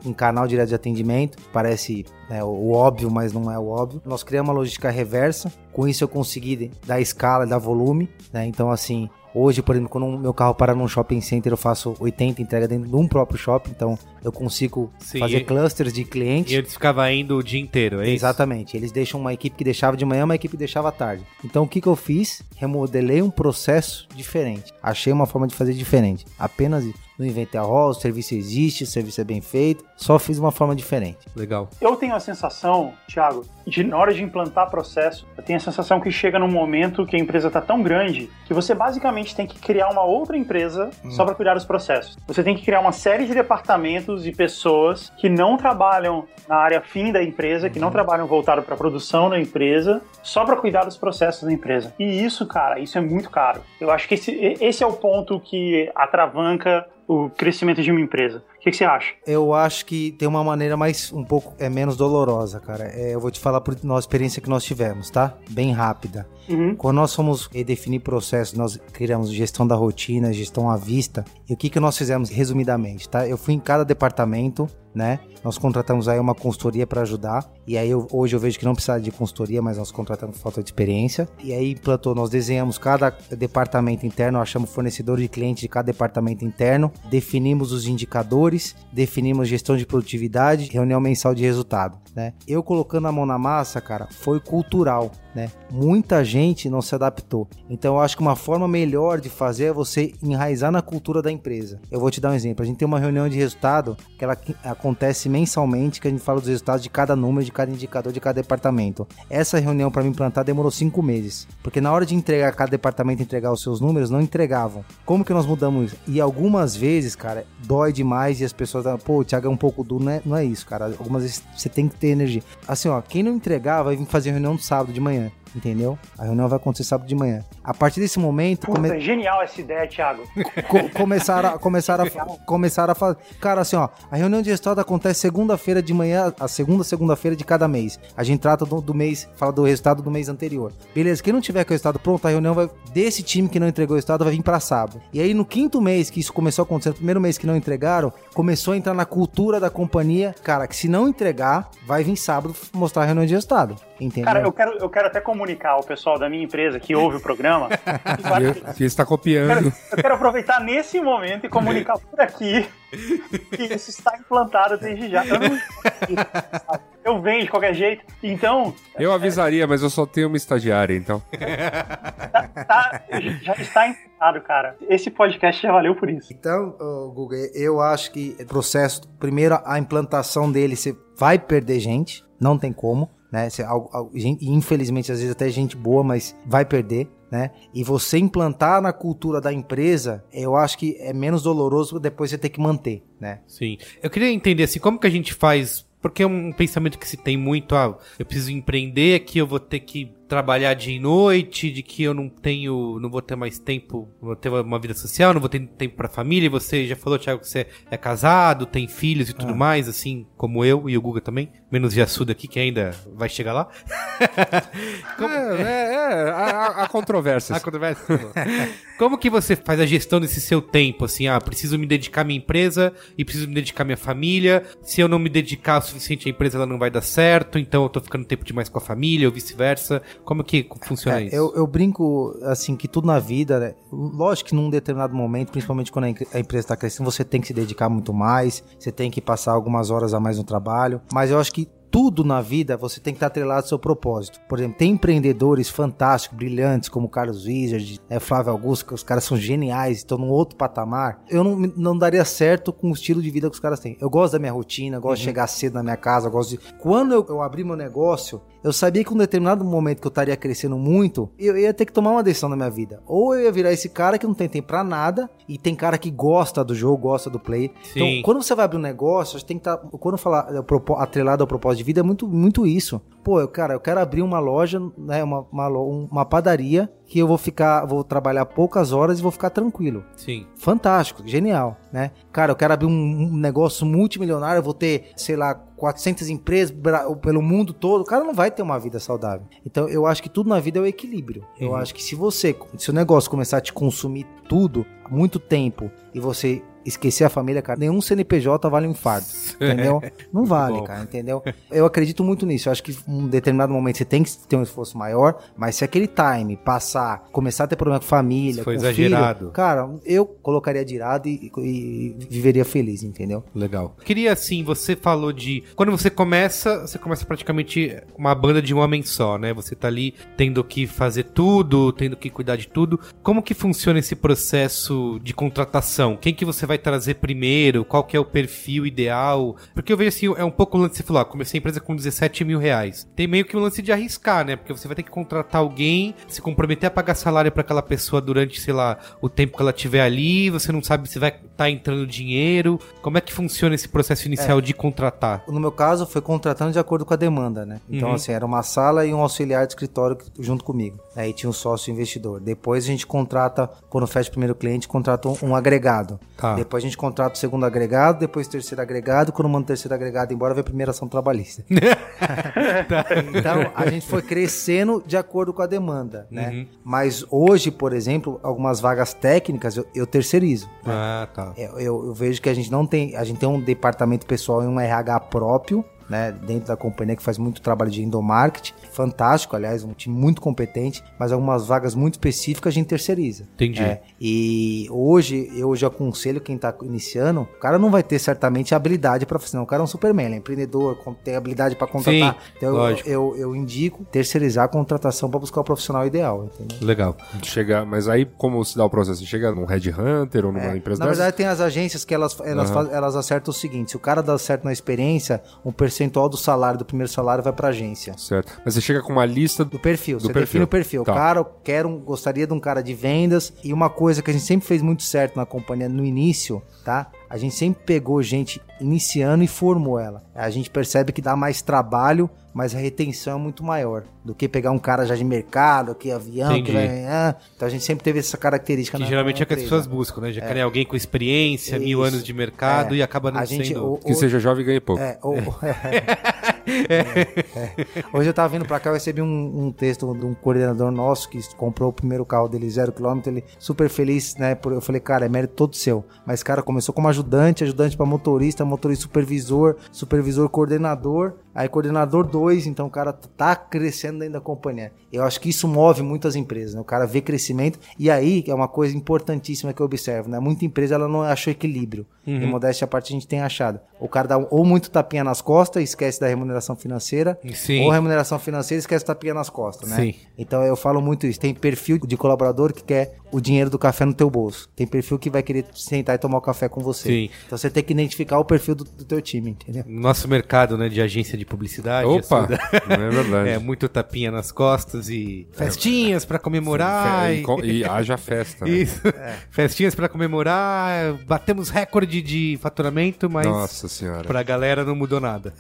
um canal direto de atendimento. Parece né, o óbvio, mas não é o óbvio. Nós criamos uma logística reversa. Com isso eu consegui dar escala, dar volume, né? Então assim, hoje, por exemplo, quando o meu carro para num shopping center, eu faço 80 entregas dentro de um próprio shopping. Então eu consigo Sim, fazer clusters de clientes. e eles ficavam indo o dia inteiro, é isso? Exatamente. Eles deixam uma equipe que deixava de manhã, uma equipe que deixava à tarde. Então o que, que eu fiz? Remodelei um processo diferente. Achei uma forma de fazer diferente. Apenas isso. Não inventei a roda, o serviço existe, o serviço é bem feito. Só fiz uma forma diferente. Legal. Eu tenho a sensação, Thiago, de na hora de implantar processo, eu tenho a sensação que chega num momento que a empresa está tão grande que você basicamente tem que criar uma outra empresa só para cuidar dos processos. Você tem que criar uma série de departamentos e pessoas que não trabalham na área fim da empresa, que não trabalham voltado para a produção da empresa, só para cuidar dos processos da empresa. E isso, cara, isso é muito caro. Eu acho que esse, esse é o ponto que atravanca o crescimento de uma empresa. O que, que você acha? Eu acho que tem uma maneira mais, um pouco, é menos dolorosa, cara. É, eu vou te falar por nossa experiência que nós tivemos, tá? Bem rápida. Uhum. Quando nós fomos redefinir processos, nós criamos gestão da rotina, gestão à vista. E o que, que nós fizemos resumidamente, tá? Eu fui em cada departamento, né? Nós contratamos aí uma consultoria para ajudar. E aí eu- hoje eu vejo que não precisa de consultoria, mas nós contratamos falta de experiência. E aí implantou, nós desenhamos cada departamento interno, achamos fornecedor de cliente de cada departamento interno, definimos os indicadores definimos gestão de produtividade, reunião mensal de resultado, né? Eu colocando a mão na massa, cara, foi cultural, né? Muita gente não se adaptou. Então eu acho que uma forma melhor de fazer é você enraizar na cultura da empresa. Eu vou te dar um exemplo. A gente tem uma reunião de resultado que ela acontece mensalmente, que a gente fala dos resultados de cada número, de cada indicador, de cada departamento. Essa reunião para me implantar demorou cinco meses, porque na hora de entregar cada departamento entregar os seus números, não entregavam. Como que nós mudamos? E algumas vezes, cara, dói demais e as pessoas falam, pô, o Thiago é um pouco duro, não é, não é isso, cara. Algumas vezes você tem que ter energia. Assim, ó, quem não entregar vai vir fazer reunião no sábado de manhã entendeu? A reunião vai acontecer sábado de manhã. A partir desse momento... Puta, come... genial essa ideia, Thiago. Co começaram, a, começaram, a, começaram a falar... Cara, assim, ó, a reunião de resultado acontece segunda-feira de manhã, a segunda segunda-feira de cada mês. A gente trata do, do, mês, fala do resultado do mês anterior. Beleza, quem não tiver com o resultado pronto, a reunião vai, desse time que não entregou o resultado vai vir para sábado. E aí, no quinto mês que isso começou a acontecer, no primeiro mês que não entregaram, começou a entrar na cultura da companhia, cara, que se não entregar, vai vir sábado mostrar a reunião de resultado. Entendeu? Cara, eu quero, eu quero até comunicar ao pessoal da minha empresa que ouve o programa. que está copiando. Eu quero, eu quero aproveitar nesse momento e comunicar por aqui que isso está implantado desde já. Eu, não... eu venho de qualquer jeito. Então. Eu avisaria, mas eu só tenho uma estagiária, então. Tá, tá, já está implantado, cara. Esse podcast já valeu por isso. Então, oh, Google, eu acho que o processo, primeiro, a implantação dele, você vai perder gente, não tem como né? Infelizmente, às vezes até gente boa, mas vai perder. Né? E você implantar na cultura da empresa, eu acho que é menos doloroso depois você ter que manter, né? Sim. Eu queria entender assim, como que a gente faz porque é um pensamento que se tem muito, ah, eu preciso empreender, que eu vou ter que trabalhar dia e noite, de que eu não tenho, não vou ter mais tempo, vou ter uma vida social, não vou ter tempo para família. Você já falou, Thiago, que você é casado, tem filhos e tudo ah. mais, assim como eu e o Guga também, menos Yasuda aqui que ainda vai chegar lá. como... É, é, é a, a controvérsia. A controvérsia. como que você faz a gestão desse seu tempo, assim, ah, preciso me dedicar à minha empresa e preciso me dedicar à minha família. Se eu não me dedicar o suficiente à empresa, ela não vai dar certo, então eu tô ficando tempo demais com a família ou vice-versa. Como que funciona é, isso? Eu, eu, brinco, assim, que tudo na vida, né? lógico que num determinado momento, principalmente quando a empresa está crescendo, você tem que se dedicar muito mais, você tem que passar algumas horas a mais no trabalho, mas eu acho que tudo na vida você tem que estar atrelado ao seu propósito. Por exemplo, tem empreendedores fantásticos, brilhantes, como Carlos Wizard, é, Flávio Augusto, que os caras são geniais, estão num outro patamar. Eu não, não daria certo com o estilo de vida que os caras têm. Eu gosto da minha rotina, gosto uhum. de chegar cedo na minha casa, gosto de. Quando eu, eu abri meu negócio, eu sabia que em um determinado momento que eu estaria crescendo muito, eu ia ter que tomar uma decisão na minha vida. Ou eu ia virar esse cara que não tem tempo pra nada, e tem cara que gosta do jogo, gosta do play. Sim. Então, quando você vai abrir um negócio, você tem que estar. Tá, quando falar atrelado ao propósito de vida, é muito, muito isso. Pô, eu, cara, eu quero abrir uma loja, né, uma, uma, uma padaria que eu vou ficar, vou trabalhar poucas horas e vou ficar tranquilo. Sim. Fantástico, genial, né? Cara, eu quero abrir um, um negócio multimilionário, eu vou ter, sei lá, 400 empresas pelo mundo todo, o cara não vai ter uma vida saudável. Então eu acho que tudo na vida é o equilíbrio. Uhum. Eu acho que se você, se o negócio começar a te consumir tudo, muito tempo, e você esquecer a família, cara, nenhum CNPJ vale um infarto, entendeu? Não vale, cara, entendeu? Eu acredito muito nisso. Eu acho que em um determinado momento você tem que ter um esforço maior, mas se aquele time passar, começar a ter problema com família, Foi com exagerado. Filho, cara, eu colocaria de lado e, e, viveria feliz, entendeu? Legal. Queria assim, você falou de quando você começa, você começa praticamente uma banda de um homem só, né? Você tá ali tendo que fazer tudo, tendo que cuidar de tudo. Como que funciona esse processo de contratação? Quem que você vai trazer primeiro? Qual que é o perfil ideal? Porque eu vejo assim, é um pouco o lance, você falou, ó, comecei a empresa com 17 mil reais. Tem meio que um lance de arriscar, né? Porque você vai ter que contratar alguém, se comprometer a pagar salário para aquela pessoa durante, sei lá, o tempo que ela estiver ali, você não sabe se vai estar tá entrando dinheiro. Como é que funciona esse processo inicial é, de contratar? No meu caso, foi contratando de acordo com a demanda, né? Então, uhum. assim, era uma sala e um auxiliar de escritório junto comigo. Aí tinha um sócio investidor. Depois a gente contrata, quando fecha o primeiro cliente, contrata um, um agregado. Tá. Depois a gente contrata o segundo agregado, depois o terceiro agregado. Quando manda o terceiro agregado embora, vem a primeira ação trabalhista. Então, a gente foi crescendo de acordo com a demanda, né? Uhum. Mas hoje, por exemplo, algumas vagas técnicas eu, eu terceirizo. Né? Ah, tá. Eu, eu, eu, vejo que a gente não tem... A gente tem um departamento pessoal e um RH próprio, né, dentro da companhia que faz muito trabalho de endomarketing, fantástico, aliás, um time muito competente, mas algumas vagas muito específicas a gente terceiriza. Entendi. É, e hoje eu já aconselho quem está iniciando, o cara não vai ter certamente habilidade para fazer, não, o cara é um superman, ele é empreendedor, tem habilidade para contratar. Sim, então eu, lógico. eu, eu indico terceirizar a contratação para buscar o profissional ideal, entendeu? Legal. Chega, mas aí como se dá o processo? Você chega num headhunter ou numa empresa É, Na dessa? verdade, tem as agências que elas, elas, Aham. faz- elas acertam o seguinte: se o cara dá certo na experiência, um percentual do salário, do primeiro salário, vai pra agência. Certo. Mas você chega com uma lista Do perfil, Do você perfil. define o perfil. Tá. O cara, eu quero, gostaria de um cara de vendas. E uma coisa que a gente sempre fez muito certo na companhia no início, tá? A gente sempre pegou gente iniciando e formou ela. A gente percebe que dá mais trabalho, mas a retenção é muito maior do que pegar um cara já de mercado, que é avião, Entendi. que vai. ah. Então a gente sempre teve essa característica. Que na- geralmente na é o que as pessoas buscam, né? Já querem alguém com experiência, mil anos de mercado É. e acaba não A gente, sendo... o- que o- seja jovem e ganhe pouco. É, o- É. Hoje eu tava vindo pra cá, eu recebi um, um texto de um coordenador nosso que comprou o primeiro carro dele, zero quilômetro, ele super feliz, né? por- Eu falei, cara, é mérito todo seu. Mas, cara, começou como ajudante, ajudante pra motorista, motorista supervisor, supervisor coordenador, aí coordenador 2, então o cara tá crescendo dentro da companhia. Eu acho que isso move muitas empresas, né? O cara vê crescimento, e aí é uma coisa importantíssima que eu observo, né? Muita empresa, ela não achou equilíbrio. E modéstia à parte, a gente tem achado. O cara dá ou muito tapinha nas costas e esquece da remuneração financeira, Sim. ou remuneração financeira e esquece tapinha nas costas, né? Sim. Então eu falo muito isso. Tem perfil de colaborador que quer o dinheiro do café no teu bolso. Tem perfil que vai querer sentar e tomar o café com você. Sim. Então você tem que identificar o perfil do, do teu time, entendeu? Nosso mercado, né, de agência de publicidade. Opa! ajuda- Não é verdade. É, muito tapinha nas costas e festinhas pra comemorar. Fe- e- e, e haja festa. né? Isso. Festinhas pra comemorar. Batemos recorde de faturamento, mas Nossa senhora. pra galera não mudou nada.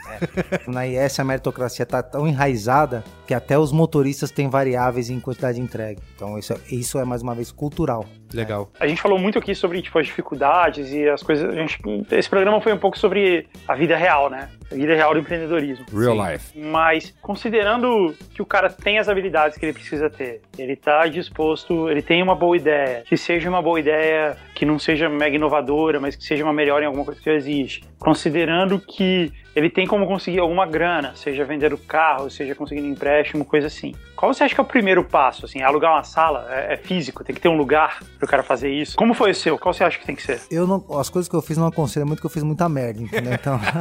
Na IS a meritocracia tá tão enraizada que até os motoristas têm variáveis em quantidade de entrega. Então isso, é- isso é mais uma vez cultural. Legal. A gente falou muito aqui sobre tipo, as dificuldades e as coisas. A gente, esse programa foi um pouco sobre a vida real, né? A vida real do empreendedorismo. Real Sim. life. Mas considerando que o cara tem as habilidades que ele precisa ter, ele tá disposto, ele tem uma boa ideia, que seja uma boa ideia, que não seja mega inovadora, mas que seja uma melhor em alguma coisa que já existe. Considerando que ele tem como conseguir alguma grana, seja vendendo carro, seja conseguindo empréstimo, coisa assim. Qual você acha que é o primeiro passo? Assim, alugar uma sala? É, é físico? Tem que ter um lugar para o cara fazer isso? Como foi o seu? Qual você acha que tem que ser? Eu não, as coisas que eu fiz não aconselho muito, que eu fiz muita merda, entendeu? Então.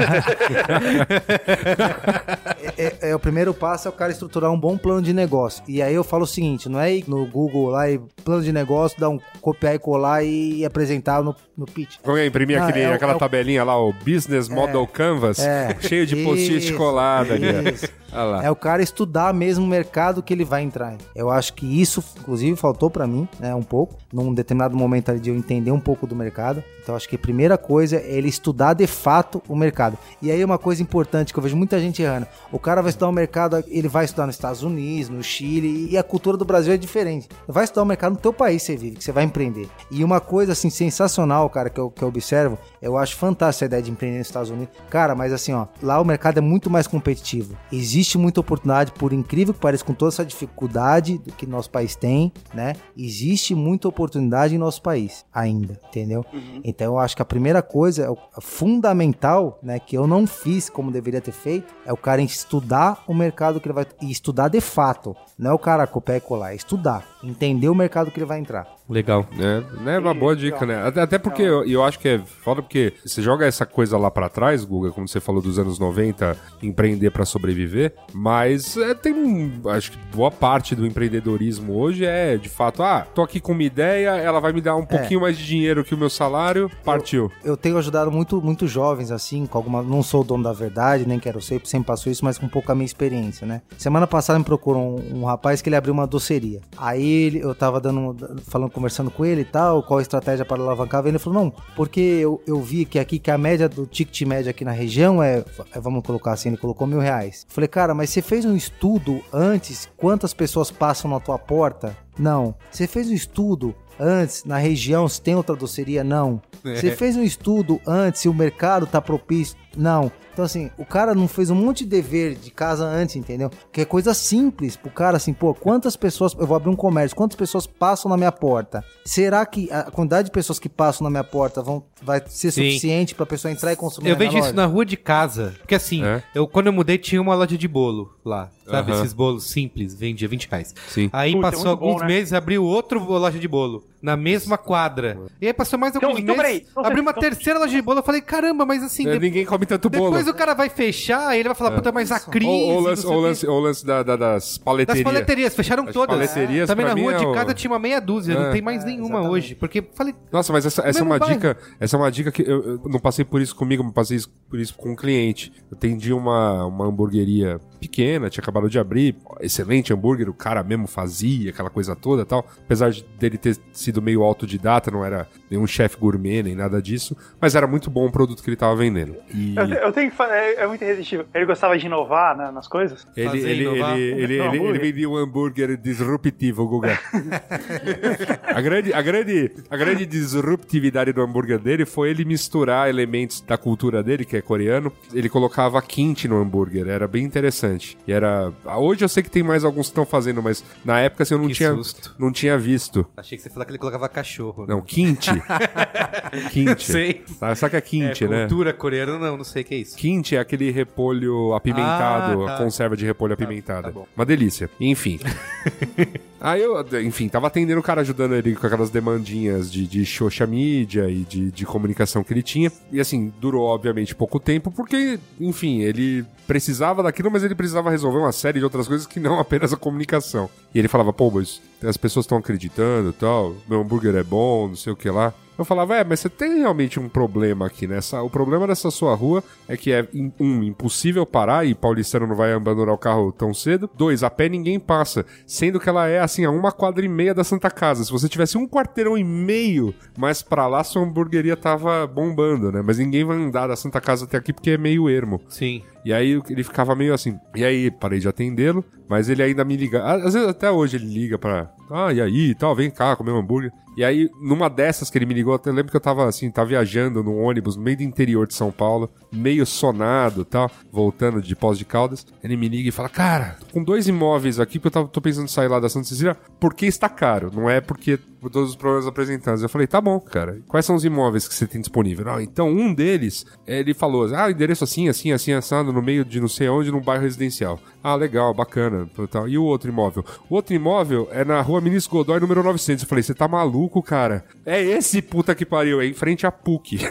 é, é- é o primeiro passo é o cara estruturar um bom plano de negócio. E aí eu falo o seguinte: não é ir no Google lá e plano de negócio, dar um copiar e colar e apresentar no, no pitch. Como é imprimir Ah, aquele, é aquela é tabelinha lá, o Business Model Canvas, é. cheio de post-it colado ali. isso. Lá. É o cara estudar mesmo o mercado que ele vai entrar. Eu acho que isso, inclusive, faltou pra mim, né, um pouco, num determinado momento ali de eu entender um pouco do mercado. Então, acho que a primeira coisa é ele estudar de fato o mercado. E aí, uma coisa importante que eu vejo muita gente errando: o cara vai estudar o mercado, ele vai estudar nos Estados Unidos, no Chile, e a cultura do Brasil é diferente. Vai estudar o mercado no teu país que você vive, que você vai empreender. E uma coisa, assim, sensacional, cara, que eu, que eu observo, eu acho fantástica a ideia de empreender nos Estados Unidos. Cara, mas assim, ó, lá o mercado é muito mais competitivo. Existe muita oportunidade, por incrível que pareça, com toda essa dificuldade que nosso país tem, né? Existe muita oportunidade em nosso país ainda, entendeu? Então eu acho que a primeira coisa, é a fundamental, né, que eu não fiz como deveria ter feito, é o cara estudar o mercado que ele vai e estudar de fato. Não é o cara copiar e colar, é estudar, entender o mercado que ele vai entrar. Legal. É, né, uma boa dica, né? Até, porque eu, eu acho que é foda porque você joga essa coisa lá pra trás, Guga, como você falou dos anos 90, empreender pra sobreviver, mas é, tem um, acho que boa parte do empreendedorismo hoje é, de fato, ah, tô aqui com uma ideia, ela vai me dar um pouquinho mais de dinheiro que o meu salário, partiu. eu tenho ajudado muito, muito jovens, assim, com alguma. Não sou o dono da verdade, nem quero ser, sempre passo isso, mas com um pouco a minha experiência, né? Semana passada me procurou um, um rapaz que ele abriu uma doceria. Aí eu tava dando, falando, conversando com ele e tal, qual a estratégia para alavancar. Ele falou, não, porque eu, eu vi que aqui que a média do ticket médio aqui na região é, é, vamos colocar assim, ele colocou mil reais. Eu falei, cara, mas você fez um estudo antes, quantas pessoas passam na tua porta? Não. Você fez um estudo antes na região se tem outra doceria? Não. Você fez um estudo antes se o mercado tá propício? Não. Então, assim, o cara não fez um monte de dever de casa antes, entendeu? Que é coisa simples pro cara, assim, pô, quantas pessoas. Eu vou abrir um comércio, quantas pessoas passam na minha porta? Será que a quantidade de pessoas que passam na minha porta vão, vai ser Sim. suficiente pra pessoa entrar e consumir Eu vejo isso loja? na rua de casa. Porque assim, É? eu, quando eu mudei, tinha uma loja de bolo lá. Sabe? Aham. Esses bolos simples, vendia 20 reais. Sim. Aí Puta, é passou muito bom, alguns né? meses, abriu outra loja de bolo. Na mesma quadra. E aí passou mais Então- alguns então, meses. Então, abriu uma então- terceira loja de bolo. Eu falei, caramba, mas assim. É, de- Ninguém come tanto bolo. Depois o cara vai fechar, aí ele vai falar, puta, mas a crise. Ou lance, ou lance, ou lance da- da- das Das paleterias. paleterias, fecharam As todas. paleterias, Também na rua é de o- casa tinha uma meia dúzia, É. não tem mais nenhuma hoje. Porque falei, Nossa, mas essa, essa é uma bairro. dica. Essa é uma dica que eu, eu não passei por isso comigo, mas passei por isso com um cliente. Eu atendi uma, uma hamburgueria pequena, tinha acabado de abrir, excelente hambúrguer, o cara mesmo fazia, aquela coisa toda e tal. Apesar de dele ter sido meio autodidata, não era nenhum chefe gourmet nem nada disso, mas era muito bom o produto que ele tava vendendo. E Eu, eu tenho que falar, é, é muito irresistível. Ele gostava de inovar né, nas coisas. ele, Fazer, ele, inovar. ele, ele, ele, ele vendia um hambúrguer disruptivo, Guga. a, grande, a, grande, a grande disruptividade do hambúrguer dele foi ele misturar elementos da cultura dele, que é coreano. Ele colocava kimchi no hambúrguer, era bem interessante. E era. Hoje eu sei que tem mais alguns que estão fazendo, mas na época assim, eu não, Que tinha, susto. não tinha visto. achei que você falou que ele colocava cachorro. né? Não, kimchi. kimchi. Sei. Tá, Sabe o que é É, kimchi, né? cultura coreana, não, não sei o que é isso. Kimchi é aquele repolho apimentado, Ah, tá. a conserva de repolho apimentada. tá bom. Uma delícia. Enfim. Aí eu, enfim, tava atendendo o cara, ajudando ele com aquelas demandinhas de, de social media e de, de comunicação que ele tinha. E assim, durou obviamente pouco tempo, porque, enfim, ele precisava daquilo, mas ele precisava resolver uma série de outras coisas que não apenas a comunicação. E ele falava, pô, mas as pessoas estão acreditando tal, meu hambúrguer é bom, não sei o que lá. Eu falava, é, mas você tem realmente um problema aqui nessa. O problema dessa sua rua é que é, um, impossível parar e paulistano não vai abandonar o carro tão cedo. Dois, a pé ninguém passa. Sendo que ela é, assim, a uma quadra e meia da Santa Casa. Se você tivesse um quarteirão e meio mais pra lá, sua hamburgueria tava bombando, né? Mas ninguém vai andar da Santa Casa até aqui porque é meio ermo. Sim. E aí ele ficava meio assim. E aí parei de atendê-lo, mas ele ainda me liga. Às vezes até hoje ele liga pra. Ah, e aí, tal, vem cá comer um hambúrguer. E aí, numa dessas que ele me ligou, eu lembro que eu tava assim, tava viajando num ônibus no meio do interior de São Paulo, meio sonado e tal, voltando de Pós de Caldas. Ele me liga e fala: Cara, tô com dois imóveis aqui, porque eu tava, tô pensando em sair lá da Santa Cecília, porque está caro, não é porque por todos os problemas apresentados. Eu falei: Tá bom, cara, quais são os imóveis que você tem disponível? Ah, então um deles, ele falou: Ah, endereço assim, assim, assim, assado, no meio de não sei onde, num bairro residencial. Ah, legal, bacana. tal. E o outro imóvel? O outro imóvel é na rua Ministro Godoy, número 900. Eu falei, você tá maluco, cara? É esse puta que pariu, é em frente à PUC.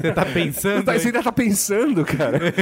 Você tá pensando? Tá- Você ainda tá pensando, cara?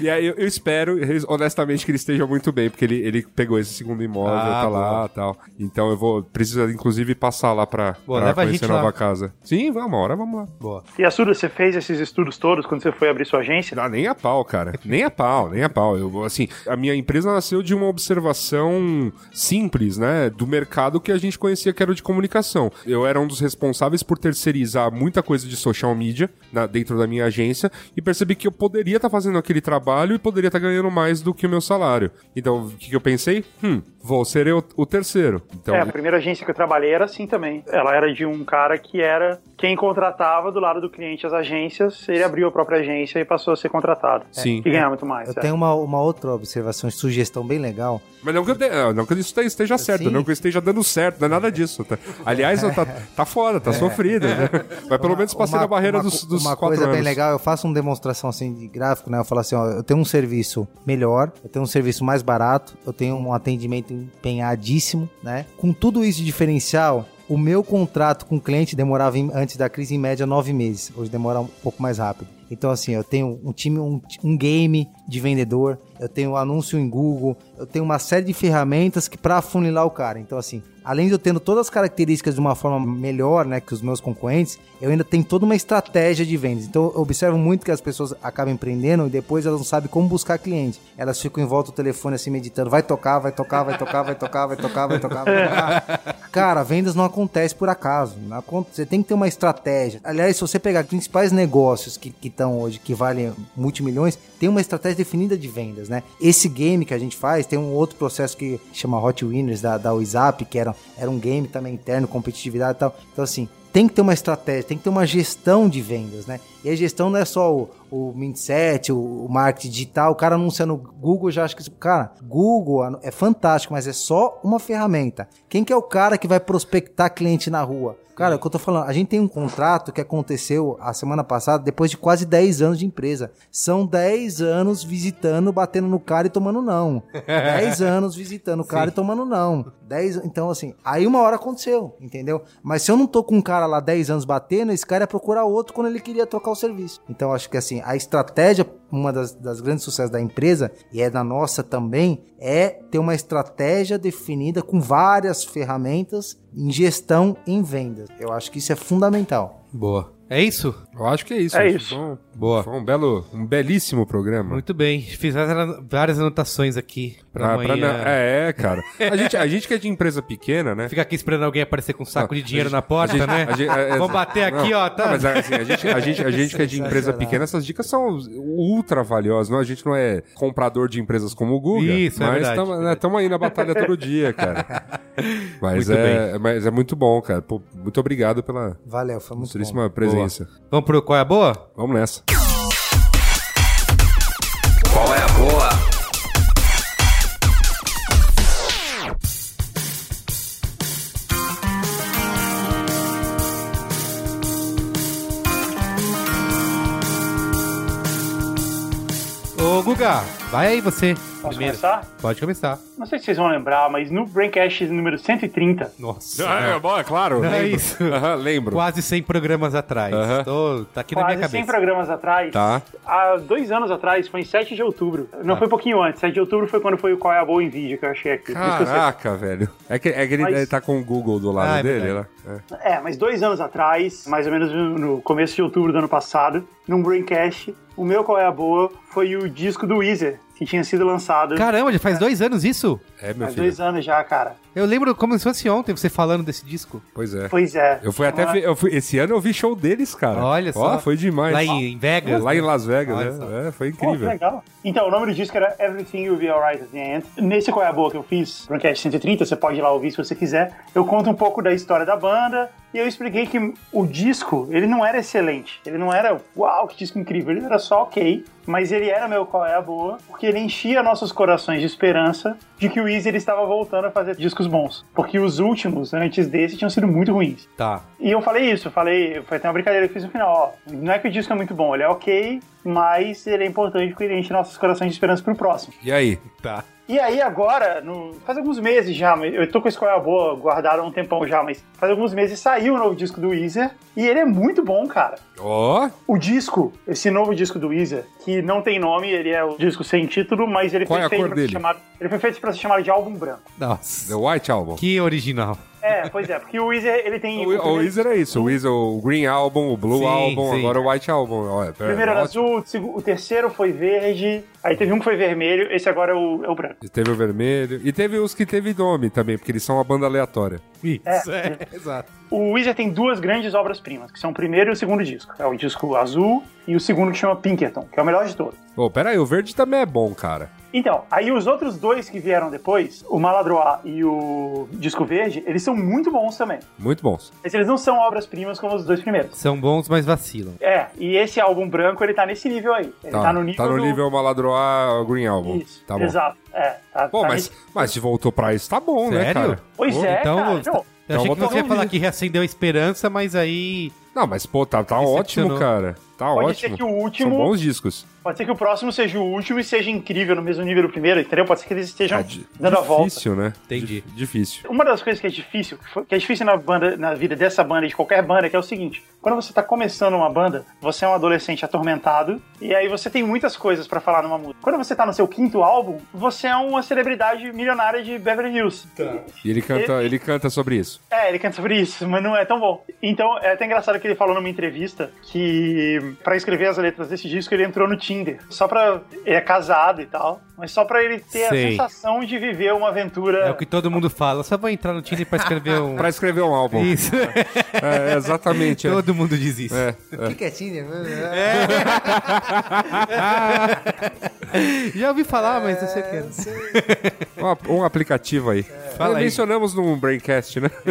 e aí eu, eu espero, honestamente, que ele esteja muito bem, porque ele, ele pegou esse segundo imóvel, Ah, tá boa. lá e tal. Então eu vou, preciso inclusive passar lá pra, Boa, pra conhecer a nova lá. casa. Sim, vamos, uma hora vamos lá. Boa. E a Suda, você fez esses estudos todos quando você foi abrir sua agência? Ah, nem a pau, cara. Nem a pau, nem a pau. Eu, assim, a minha empresa nasceu de uma observação simples, né? Do mercado que a gente conhecia que era o de comunicação. Eu era um dos responsáveis por terceirizar muita coisa de social media na- dentro da minha agência e percebi que eu poderia estar fazendo aquele trabalho e poderia estar ganhando mais do que o meu salário. Então, o que, que eu pensei? Hum, vou ser eu o terceiro. Então, É, a primeira agência que eu trabalhei era assim também. Ela era de um cara que era quem contratava do lado do cliente as agências, ele abriu a própria agência e passou a ser contratado. Sim. E ganhar muito mais. Eu é. tenho uma, uma outra observação, sugestão bem legal. Mas não que, eu te- ah, não que isso esteja- certo, Sim. não que eu esteja dando certo, não é nada disso. tá? Aliás, tá, tá foda, tá sofrido, né? Mas pelo menos passei Uma- na barreira uma, dos, dos Uma quatro coisa bem anos. legal, eu faço uma demonstração assim de gráfico, né? Eu falo assim, ó, eu tenho um serviço melhor, eu tenho um serviço mais barato, eu tenho um atendimento empenhadíssimo, né? Com tudo isso de diferencial, o meu contrato com o cliente demorava em- antes da crise em média nove meses. Hoje demora um pouco mais rápido. Então, assim, eu tenho um time, um, um game de vendedor, eu tenho um anúncio em Google, eu tenho uma série de ferramentas que para afunilar o cara. Então, assim, além de eu tendo todas as características de uma forma melhor, né, que os meus concorrentes, eu ainda tenho toda uma estratégia de vendas. Então, eu observo muito que as pessoas acabam empreendendo e depois elas não sabem como buscar cliente. Elas ficam em volta do telefone assim meditando, vai tocar, vai tocar, vai tocar, vai tocar, vai tocar, vai tocar, vai tocar. Cara, vendas não acontecem por acaso. Você tem que ter uma estratégia. Aliás, se você pegar os principais negócios que estão hoje, que valem multimilhões, tem uma estratégia definida de vendas, né? Esse game que a gente faz, tem um outro processo que chama Hot Winners da, da WhatsApp, que era, era um game também interno, competitividade e tal. Então, assim, tem que ter uma estratégia, tem que ter uma gestão de vendas, né? E a gestão não é só o, o mindset, o, marketing digital, o cara anunciando no Google já acha que, cara, Google é fantástico, mas é só uma ferramenta. Quem que é o cara que vai prospectar cliente na rua? Cara, é o que eu tô falando, a gente tem um contrato que aconteceu a semana passada, depois de quase 10 anos de empresa. São 10 anos visitando, batendo no cara e tomando não. 10 anos visitando o cara e tomando não. 10, então assim, aí uma hora aconteceu, entendeu? Mas se eu não tô com um cara lá 10 anos batendo, esse cara ia procurar outro quando ele queria trocar o serviço. Então acho que assim, a estratégia, uma das, das grandes sucessos da empresa, e é da nossa também, é ter uma estratégia definida com várias ferramentas em gestão em vendas. Eu acho que isso é fundamental. Boa. É isso? Eu acho que é isso. É isso. Foi um, Boa. foi um belo, um belíssimo programa. Muito bem. Fiz várias anotações aqui pra Ah, pra amanhã. não- é, é, cara. A gente, a gente que é de empresa pequena, né? Ficar aqui esperando alguém aparecer com um saco Não, de dinheiro a na porta, gente- né? gente- é, é, Vamos bater aqui, não, ó, tá? não, mas assim, a gente, a gente, a gente que é de empresa pequena, essas dicas são ultra valiosas. Não, a gente não é comprador de empresas como o Google. Isso, é mas estamos verdade. aí na batalha todo dia, cara. Mas, Muito é, mas é muito bom, cara. Pô, muito obrigado pela Valeu, foi muito bom. ilustríssima presença. Vamos pro qual é a boa? Vamos nessa. Qual é a boa? Ô, Guga, vai aí você. Posso primeiro. começar? Pode começar. Não sei se vocês vão lembrar, mas no Braincast número 130, Nossa. é, bom, é claro. Não é lembro. isso. Aham, lembro. Quase 100 programas atrás. Aham. Tô- tá aqui na minha quase 100 cabeça. programas atrás, Tá. há dois anos atrás, foi em 7 de outubro. Não foi um pouquinho antes, 7 de outubro foi quando foi o Qual é a Boa em vídeo que eu achei aqui. Caraca, velho. É que, é que ele, Mas- ele tá com o Google do lado Ah, é dele, né? É. É, mas dois anos atrás, mais ou menos no começo de outubro do ano passado, num Braincast, o meu Qual é a Boa foi o disco do Weezer, que tinha sido lançado Caramba, já faz dois anos isso? É, meu há filho. dois anos já, cara. Eu lembro como se fosse ontem você falando desse disco. Pois é. Pois é. Eu fui até ver, eu fui, esse ano eu vi show deles, cara. Olha só. Ó, foi demais. Lá em, em Vegas. Lá em né? Las Vegas, Olha né? É, foi incrível. legal. Então, o nome do disco era Everything Will Be Alright at the End. Nesse Qual é a Boa que eu fiz, Broadcast 130, você pode ir lá ouvir se você quiser. Eu conto um pouco da história da banda e eu expliquei que o disco, ele não era excelente. Ele não era, uau, que disco incrível. Ele era só ok, mas ele era meu Qual é a Boa, porque ele enchia nossos corações de esperança de que o Easy ele estava voltando a fazer discos bons. Porque os últimos, antes desse, tinham sido muito ruins. Tá. E eu falei isso, eu falei, foi até uma brincadeira que eu fiz no final, ó. Não é que o disco é muito bom, ele é ok, mas ele é importante porque ele enche nossos corações de esperança pro próximo. E aí? Tá. E aí agora, no- faz alguns meses já, eu tô com a escolha boa guardada há um tempão já, mas faz alguns meses saiu o novo disco do Weezer e ele é muito bom, cara. Ó, O disco, esse novo disco do Weezer, que não tem nome, ele é o disco sem título, mas ele Qual foi é feito pra ser dele? chamado, ele foi feito para ser chamado de álbum branco. Nossa. The White Album. Que original. É, pois é, porque o Weezer, ele tem O, o Weezer é isso. O Weezer, o Green Album, o Blue Sim, Album, sim. agora o White Album. É, O primeiro era azul, o o terceiro foi verde, aí teve um que foi vermelho, esse agora é o, é o branco. E Teve o vermelho. E teve os que teve nome também, porque eles são uma banda aleatória. Isso, é. Exato. O Weezer tem duas grandes obras-primas, que são o primeiro e o segundo disco. É o disco azul e o segundo que chama Pinkerton, que é o melhor de todos. Pô, pera aí, o verde também é bom, cara. Então, aí os outros dois que vieram depois, o Maladroit e o Disco Verde, eles são muito bons também. Muito bons. Mas eles não são obras-primas como os dois primeiros. São bons, mas vacilam. É, e esse álbum branco, ele tá nesse nível aí. Ele tá, no nível do... nível Maladroa Green Album. Isso, Tá bom. exato. É, tá, Pô, tá mas, mas se voltou pra isso, tá bom, né, Sério? cara? Pois Pô, é, então, cara. você- Não, Eu Então achei que você ia falar que reacendeu a esperança, mas aí. Não, mas pô, tá, tá ótimo, cara. Tá Pode ótimo. ser que o último- São bons discos. Pode ser que o próximo seja o último e seja incrível no mesmo nível do primeiro, entendeu? Pode ser que eles estejam É dando a volta. difícil, né? Entendi. Di- Difícil. Uma das coisas que é difícil, que é difícil na banda, na vida dessa banda e de qualquer banda, que é o seguinte: quando você tá começando uma banda, você é um adolescente atormentado e aí você tem muitas coisas pra falar numa música. Quando você tá no seu quinto álbum, você é uma celebridade milionária de Beverly Hills. E ele canta, ele canta sobre isso. É, ele canta sobre isso, mas não é tão bom. Então é até engraçado que ele falou numa entrevista que pra escrever as letras desse disco ele entrou no Tinder. Só pra. Ele é casado e tal. Mas só pra ele ter Sei. a sensação de viver uma aventura. É o que todo mundo fala. Só vou entrar no Tinder pra escrever um. Pra escrever um álbum. Isso. É, exatamente. é. todo mundo diz isso. É, O que, que é Tinder? Já ouvi falar, mas não sei o que. era. Um, um aplicativo aí. Fala aí. Mencionamos num Braincast, né?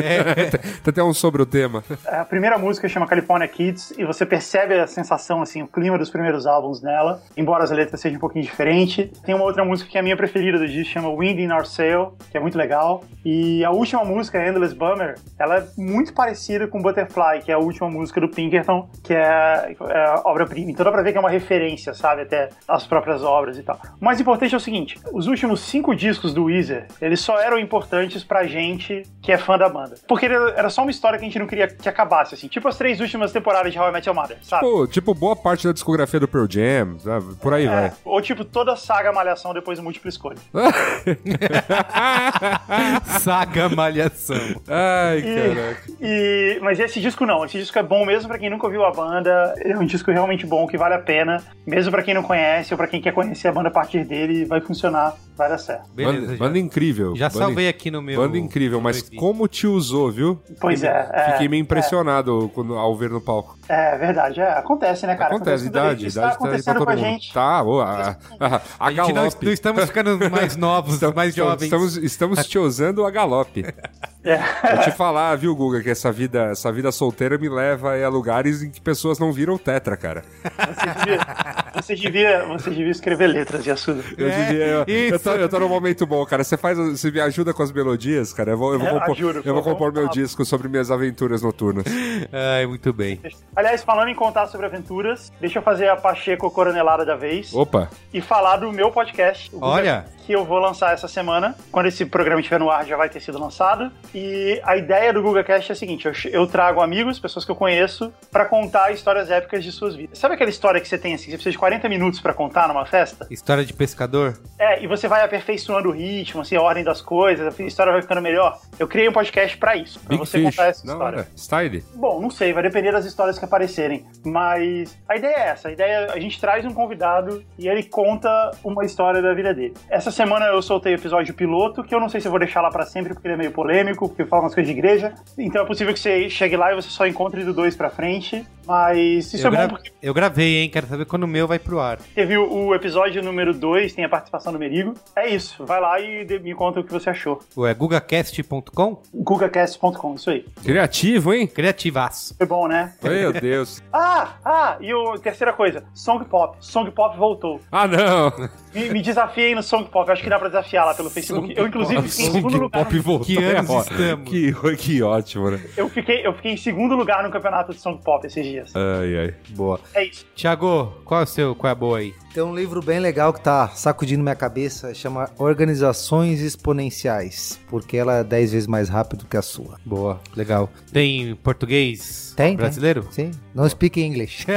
Tem até um sobre o tema. A primeira música chama California Kids e você percebe a sensação, assim, o clima dos primeiros álbuns nela, embora as letras sejam um pouquinho diferentes. Tem uma outra música que é a minha preferida do disco, chama Wind in Our Sail, que é muito legal. E a última música, Endless Bummer, ela é muito parecida com Butterfly, que é a última música do Pinkerton, que é, é obra-prima. Então dá pra ver que é uma referência, sabe, até às próprias obras e tal. O mais importante é o seguinte, os últimos cinco discos do Weezer, eles só eram importantes pra gente que é fã da banda. Porque era só uma história que a gente não queria que acabasse, assim. Tipo as três últimas temporadas de How I Met Your Mother, sabe? Pô, tipo, boa parte da discografia do Pearl Jam, sabe? por aí É, vai. ou tipo toda a saga Malhação depois do múltipla escolha. Saga Malhação. Ai, E- caraca. E, mas esse disco não, esse disco é bom mesmo pra quem nunca ouviu a banda. É um disco realmente bom que vale a pena, mesmo pra quem não conhece ou pra quem quer conhecer a banda a partir dele, vai funcionar, vai dar certo. Beleza, Banda, já, banda incrível. já banda, salvei aqui no meu. Banda incrível, mas como te usou, viu? Pois é, é, Fiquei meio impressionado quando, ao ver no palco. É verdade, é, acontece, né, cara? Acontece, vez. idade, Isso idade tá tá aí pra acontecendo todo com a mundo. gente. Tá, ô, a, a, a, A gente não, galope. não estamos ficando mais novos, mais Estamos- jovens. Estamos, estamos te usando a galope. É. Vou te falar, viu, Guga, que essa vida, essa vida solteira me leva a lugares em que pessoas não viram tetra, cara. Você devia, você devia, você devia escrever letras, Yasuda. Eu, devia, eu, eu, tô, eu tô num momento bom, cara. Você faz, você me ajuda com as melodias, cara. Eu vou, eu vou É, compor, juro, eu vou compor meu disco sobre minhas aventuras noturnas. Ai, muito bem. Aliás, falando em contar sobre aventuras, deixa eu fazer a Pacheco Coronelada da vez Opa, e falar do meu podcast. Olha. Que eu vou lançar essa semana. Quando esse programa estiver no ar, já vai ter sido lançado. E a ideia do GugaCast é a seguinte: eu, eu trago amigos, pessoas que eu conheço, pra contar histórias épicas de suas vidas. Sabe aquela história que você tem assim, que você precisa de 40 minutos pra contar numa festa? História de pescador? É, e você vai aperfeiçoando o ritmo, assim, a ordem das coisas, a história vai ficando melhor. Eu criei um podcast pra isso, pra Big você Fish. contar essa Não, história. era. Style. Bom, não sei, vai depender das histórias que aparecerem. Mas a ideia é essa: a ideia é a gente traz um convidado e ele conta uma história da vida dele. Essa semana eu soltei o episódio piloto, que eu não sei se eu vou deixar lá pra sempre, porque ele é meio polêmico, porque fala umas coisas de igreja. Então é possível que você chegue lá e você só encontre do dois pra frente. Mas isso eu, é bom gra- porque eu gravei, hein? Quero saber quando o meu vai pro ar. teve o, o episódio número 2, tem a participação do Merigo. É isso, vai lá e de- me conta o que você achou. Ué, gugacast.com? GugaCast.com, isso aí. Criativo, hein? Criativaço. Foi bom, né? Meu Deus. Ah, ah, e o terceira coisa, Song Pop. Song Pop voltou. Ah, não. Me, me desafiem no Song Pop, acho que dá pra desafiar lá pelo Facebook. Eu, inclusive, fiquei em segundo lugar. Pop voltou. Que anos É, ó, estamos? Que, que ótimo, né? Eu fiquei, eu fiquei em segundo lugar no campeonato de Song Pop esses dias. Ai, ai. Boa. É isso. Tiago, qual é o seu? Qual é a boa aí? Tem um livro bem legal que tá sacudindo minha cabeça, chama Organizações Exponenciais, porque ela é 10 vezes mais rápido que a sua. Boa, legal. Tem português Tem? brasileiro? Sim? Não speak English.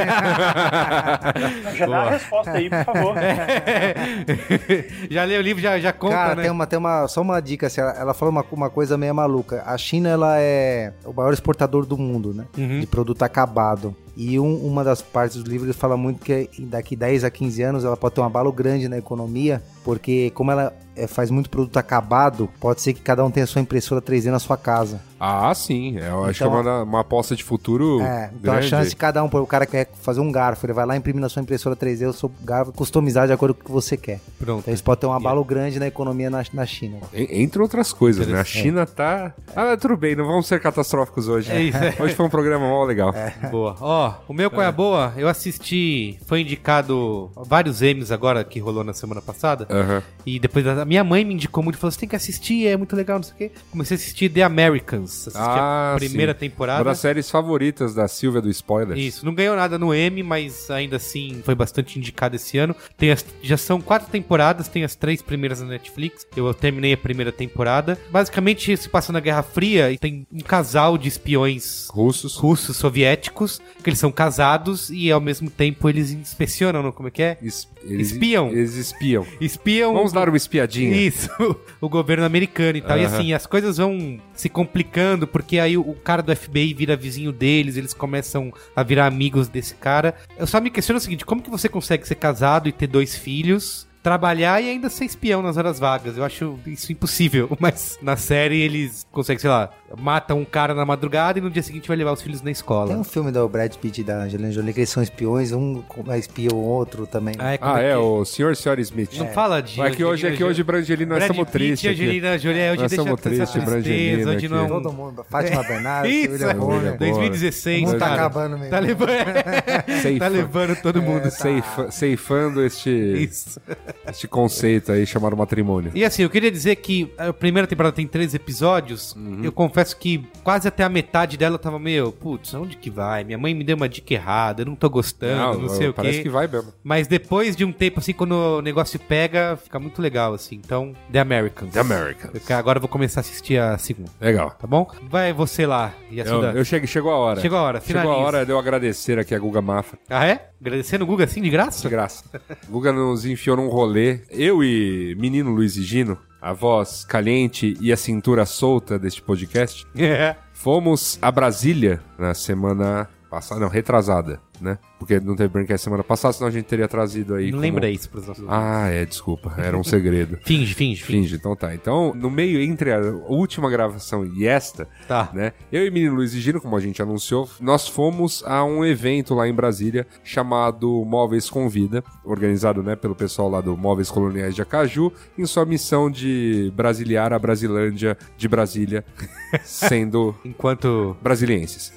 Já dá a resposta aí, por favor. já leu o livro, já, já conta, Cara, né? tem uma, tem uma, só uma dica, assim, ela, ela fala uma, uma coisa meio maluca. A China, ela é o maior exportador do mundo, né? Uhum. De produto acabado. E um- uma das partes do livro ele fala muito que daqui 10 a 15 anos ela pode ter um abalo grande na economia, porque como ela é, faz muito produto acabado, pode ser que cada um tenha sua impressora 3D na sua casa. Ah, sim. Eu acho Então- que é uma, uma aposta de futuro É, então a grande. chance de cada um, o cara quer fazer um garfo, ele vai lá imprimir na sua impressora 3D o seu garfo, customizar de acordo com o que você quer. Pronto. Então isso pode ter um abalo grande na economia na, na China. En- Entre outras coisas, né? A China tá. Ah, tudo bem, não vamos ser catastróficos hoje. É isso, é. Hoje foi um programa mó legal. Boa. Ó, o meu qual é a boa? Eu assisti, foi indicado vários M's agora que rolou na semana passada. Aham. E depois a minha mãe me indicou muito, falou: você tem que assistir, é muito legal, não sei o quê. Comecei a assistir The Americans. Assisti Ah, a primeira sim. temporada. Uma das séries favoritas da Silvia do Spoiler. Isso, não ganhou nada no M, mas ainda assim foi bastante indicado esse ano. Tem as- já são quatro temporadas, tem as três primeiras na Netflix. Eu terminei a primeira temporada. Basicamente se passa na Guerra Fria e tem um casal de espiões Russos. russos soviéticos, que eles são casados e ao mesmo tempo eles inspecionam, não? como é que é? Eles, Espiam. Eles espiam. Espiam. Vamos dar uma espiadinha. Isso, o governo americano e tal. E Aham. assim, as coisas vão se complicando, porque aí o, o cara do FBI vira vizinho deles, eles começam a virar amigos desse cara. Eu só me questiono o seguinte: como que você consegue ser casado e ter dois filhos? Trabalhar e ainda ser espião nas horas vagas. Eu acho isso impossível. Mas na série eles conseguem, sei lá, matam um cara na madrugada e no dia seguinte vai levar os filhos na Tem escola. um filme do Brad Pitt e da Angelina Jolie que eles são espiões, um espia o outro também. Ah, é, Ah, é, que- o Sr. e Sra. Smith. Não fala de. É que hoje, é que hoje, Brangelina, nós estamos Pitt tristes. Angelina Jolie, hoje Nós estamos essa tristes, Brangelina hoje não... Todo mundo, Fátima Bernardes, Isso, William Bonner. 2016, O mundo tá acabando mesmo. Tá levando, tá levando todo mundo. tá. Ceifa- ceifando este, Isso. Este conceito aí chamado matrimônio. E assim, eu queria dizer que a primeira temporada tem três episódios. Uhum. Eu confesso que quase até a metade dela eu tava meio, putz, aonde que vai? Minha mãe me deu uma dica errada, eu não tô gostando, não, sei o parece quê. que vai mesmo. Mas depois de um tempo, assim, quando o negócio pega, fica muito legal, assim. Então, The Americans. The Americans. Eu- Agora eu vou começar a assistir a segunda, Legal. tá bom? Vai você lá, Eu, Yasuda. eu cheguei, chegou a hora. Chegou a hora, Chegou a finaliza. hora de eu agradecer aqui a Guga Mafra. Ah, é? Agradecendo o Guga assim, de graça? De graça. Guga nos enfiou num rolê. Eu e menino Luiz e Gino, a voz caliente e a cintura solta deste podcast, É. fomos a Brasília na semana passada, não, retrasada, né? Porque não teve Braincast semana passada, senão a gente teria trazido aí. Não como- lembra isso pros nossos Ah, é, desculpa, era um segredo. Finge, finge, finge. Finge, então tá. Então, no meio entre a última gravação e esta, Tá. né? Eu e o menino Luiz e Gino, como a gente anunciou, nós fomos a um evento lá em Brasília chamado Móveis Convida, organizado, né, pelo pessoal lá do Móveis Coloniais de Acaju, em sua missão de brasiliar a Brasilândia de Brasília, sendo Enquanto. brasilienses.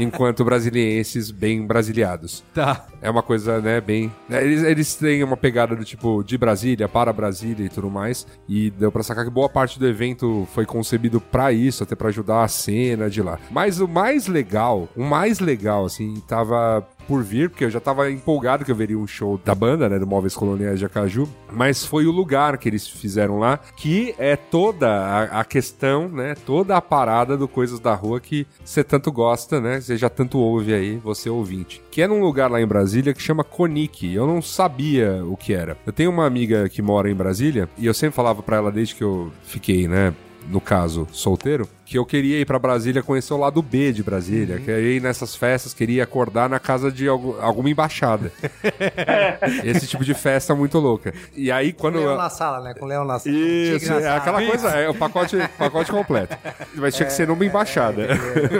Enquanto brasilienses bem brasiliados. Tá. É uma coisa, né, bem. né, Eles, eles têm uma pegada do tipo de Brasília para Brasília e tudo mais. E deu pra sacar que boa parte do evento foi concebido pra isso, até pra ajudar a cena de lá. Mas o mais legal, o mais legal, assim, tava por vir, porque eu já tava empolgado que eu veria um show da banda, né, do Móveis Coloniais de Acaju, mas foi o lugar que eles fizeram lá, que é toda a, a questão, né, toda a parada do Coisas da Rua que você tanto gosta, né, você já tanto ouve aí, você ouvinte. Que é num lugar lá em Brasília que chama Conic, eu não sabia o que era. Eu tenho uma amiga que mora em Brasília, e eu sempre falava pra ela desde que eu fiquei, né, no caso, solteiro, que eu queria ir pra Brasília conhecer o lado B de Brasília, queria ir nessas festas, queria acordar na casa de algu- alguma embaixada. Esse tipo de festa muito louca. E aí quando Leão na sala, né? Com o leão na sala. isso, na é sala. aquela coisa, é o pacote, pacote completo. Mas tinha que ser numa embaixada.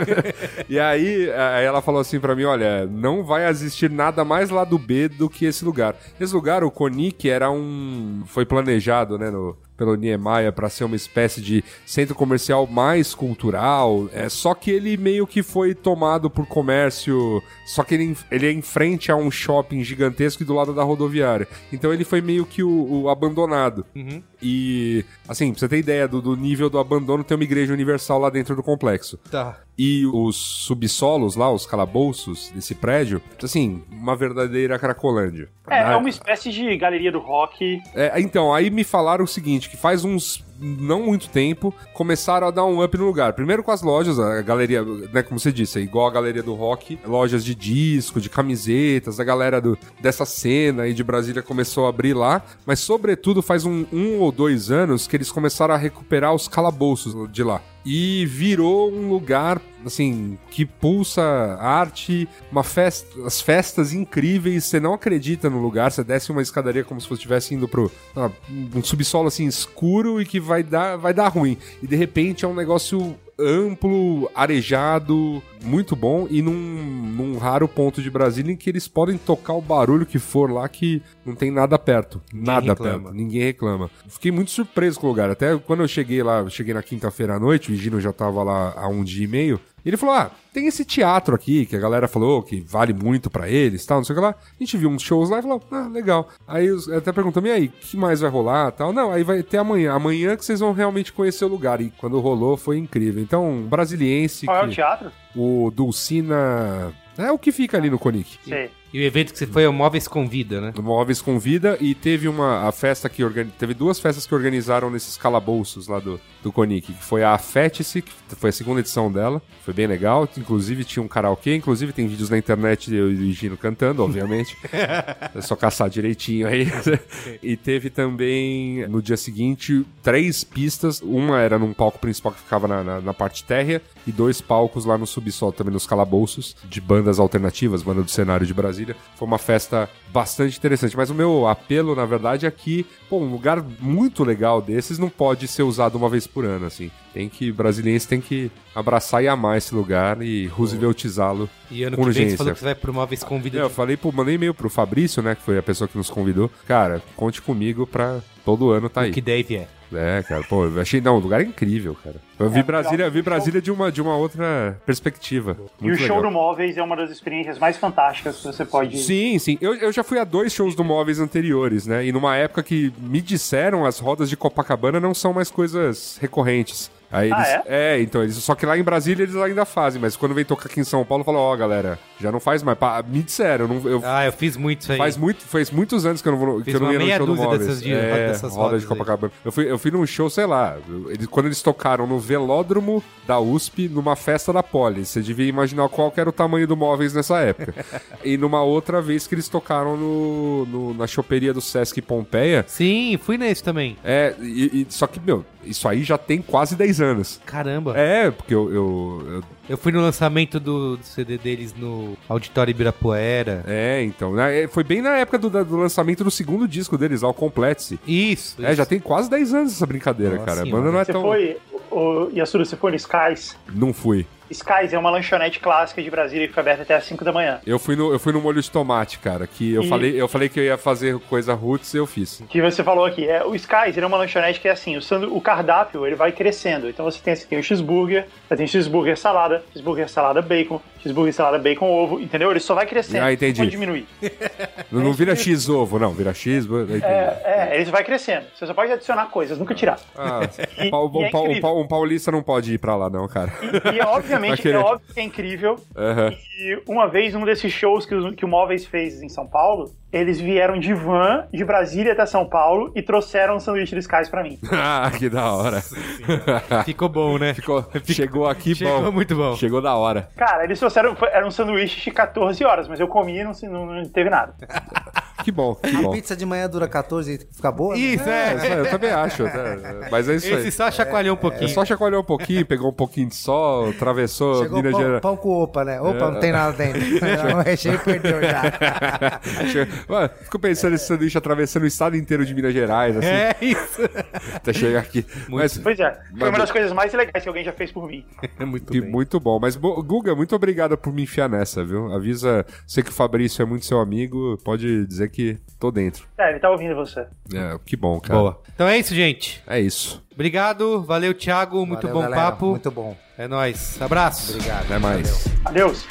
e aí, aí ela falou assim pra mim: olha, não vai existir nada mais lá do B do que esse lugar. Esse lugar, o Conic, era um. Foi planejado, né, no, pelo Niemeyer para ser uma espécie de centro comercial mais cultural. É, só que ele meio que foi tomado por comércio. Só que ele, ele é em frente a um shopping gigantesco e do lado da rodoviária. Então ele foi meio que o, o abandonado. E, assim, pra você ter ideia do, do nível do abandono, tem uma igreja universal lá dentro do complexo. Tá. E os subsolos lá, os calabouços desse prédio, assim, uma verdadeira cracolândia. É, Ah, é uma espécie de galeria do rock. é, então, aí me falaram o seguinte, que faz uns não muito tempo, começaram a dar um up no lugar. Primeiro com as lojas, a galeria, né, como você disse, é igual a galeria do rock, lojas de disco, de camisetas, a galera do, dessa cena aí de Brasília começou a abrir lá, mas sobretudo faz um, um ou dois anos que eles começaram a recuperar os calabouços de lá. E virou um lugar, assim, que pulsa arte, uma festa, as festas incríveis, você não acredita no lugar, você desce uma escadaria como se você estivesse indo ah, um subsolo assim escuro e que vai dar, vai dar ruim. E de repente é um negócio amplo, arejado, muito bom e num, num raro ponto de Brasília em que eles podem tocar o barulho que for lá que não tem nada perto. nada reclama. perto. Ninguém reclama. Fiquei muito surpreso com o lugar. Até quando eu cheguei lá, eu cheguei na quinta-feira à noite, o Gino já tava lá há um dia e meio. Ele falou: Ah, tem esse teatro aqui que a galera falou que vale muito pra eles tal, não sei o que lá. A gente viu uns shows lá e falou: Ah, legal. Aí até perguntamos: E aí, o que mais vai rolar tal? Não, aí vai ter amanhã. Amanhã que vocês vão realmente conhecer o lugar. E quando rolou foi incrível. Então, brasiliense. Qual é o que- teatro? O Dulcina. É o que fica ali no Conic. Sei. E o evento que você foi é o Móveis Convida, né? Móveis Convida e teve uma a festa que organi... teve duas festas que organizaram nesses calabouços lá do, do Conic, que foi a Afetice, que foi a segunda edição dela, foi bem legal, inclusive tinha um karaokê, inclusive tem vídeos na internet eu e o Gino cantando, obviamente. é só caçar direitinho aí. e teve também no dia seguinte três pistas, uma era num palco principal que ficava na, na, na parte térrea e dois palcos lá no subsolo, também nos calabouços, de bandas alternativas, banda do cenário de Brasília. Foi uma festa bastante interessante. Mas o meu apelo, na verdade, é que, pô, um lugar muito legal desses não pode ser usado uma vez por ano, assim. Tem que, brasiliense tem que abraçar e amar esse lugar e rooseveltizá-lo E ano com que vem você urgência. falou que você vai pro Móveis Convida. É, eu falei, pô, mandei e-mail pro Fabrício, né, que foi a pessoa que nos convidou. Cara, conte comigo pra todo ano tá aí. que Dave é. É, cara, pô, eu achei, não, o lugar é incrível, cara. Eu vi É, Brasília, eu vi Brasília de uma, de uma outra perspectiva. E Muito o show legal. do Móveis é uma das experiências mais fantásticas que você pode. Sim, sim. Eu, eu já fui a dois shows do Móveis anteriores, né? E numa época que me disseram as rodas de Copacabana não são mais coisas recorrentes. Aí Ah, eles, é? então, eles, só que lá em Brasília eles ainda fazem, mas quando vem tocar aqui em São Paulo, falam, ó, galera, já não faz mais. Pa- me disseram, eu não, eu, Ah, eu fiz muito isso aí. faz, muito, faz muitos anos que eu não, vou, que eu não ia no meia show do dúzia Móveis. dessas de- é, dessas roda rodas de aí. Copacabana. Eu fui, eu fui num show, sei lá, eles- quando eles tocaram no velódromo da USP, numa festa da Poli. Você devia imaginar qual era o tamanho do Móveis nessa época. e numa outra vez que eles tocaram no, no- na choperia do Sesc Pompeia. Sim, fui nesse também. É, e, e- só que, meu, isso aí já tem quase 10 anos. Caramba. É, porque eu, eu- eu Eu fui no lançamento do, do CD deles no Auditório Ibirapuera. É, então. né, é, Foi bem na época do, do lançamento do segundo disco deles, lá, o Complete-se. Isso. É, isso. já tem quase 10 anos essa brincadeira, Nossa cara. A banda não é Você tão. foi. O, Yasuru, você foi no Skies? Não fui. Skies é uma lanchonete clássica de Brasília que fica aberta até às 5 da manhã. Eu fui no, eu fui no molho de tomate, cara. Que eu, E- falei, eu falei que eu ia fazer coisa roots e eu fiz. Que você falou aqui. É, o Skies é uma lanchonete que é assim: o, sandu- o cardápio ele vai crescendo. Então você tem, você tem o cheeseburger, você tem cheeseburger salada, cheeseburger salada bacon, cheeseburger salada bacon ovo, entendeu? Ele só vai crescendo. Ah, entendi. Não diminuir. Não, não vira X-ovo, não. Vira X. É, é, ele vai crescendo. Você só pode adicionar coisas, nunca tirar. Ah, E- pau- e é um, um um paulista não pode ir pra lá, não, cara. E é, obviamente, é óbvio que é incrível. Aham. E uma vez, num desses shows que, os- que o Móveis fez em São Paulo, eles vieram de van de Brasília até São Paulo e trouxeram um sanduíche do Skies pra mim. Ah, que da hora. Ficou bom, né? Ficou, chegou aqui Chegou bom. muito bom. Chegou da hora. Cara, eles trouxeram, era um sanduíche de 14 horas, mas eu comi e não, não, não teve nada. Que bom, que A bom. pizza de manhã dura 14 e fica boa? né? Isso, É, é. aí, eu também acho. né? Mas é isso aí. Esse só chacoalhou um pouquinho. É só chacoalhou um pouquinho, pegou um pouquinho de sol, atravessou Chegou Minas pão, Gerais. pão com opa, né? Opa, É. não tem nada dentro. o recheio perdeu já. Mano, fico pensando nesse sanduíche atravessando o estado inteiro de Minas Gerais, assim, É isso. até chegar aqui. Mas, Pois é, foi Mas- uma das coisas mais legais que alguém já fez por mim. É muito bem. muito bom. Mas, Guga, muito obrigado por me enfiar nessa, viu? Avisa, sei que o Fabrício é muito seu amigo, pode dizer que tô dentro. É, ele tá ouvindo você. É, que bom, cara. Boa. Então é isso, gente. É isso. Obrigado, valeu, Thiago. Muito Valeu, bom galera. papo. Muito bom. É nóis. Abraço. Obrigado. Até mais. Adeus.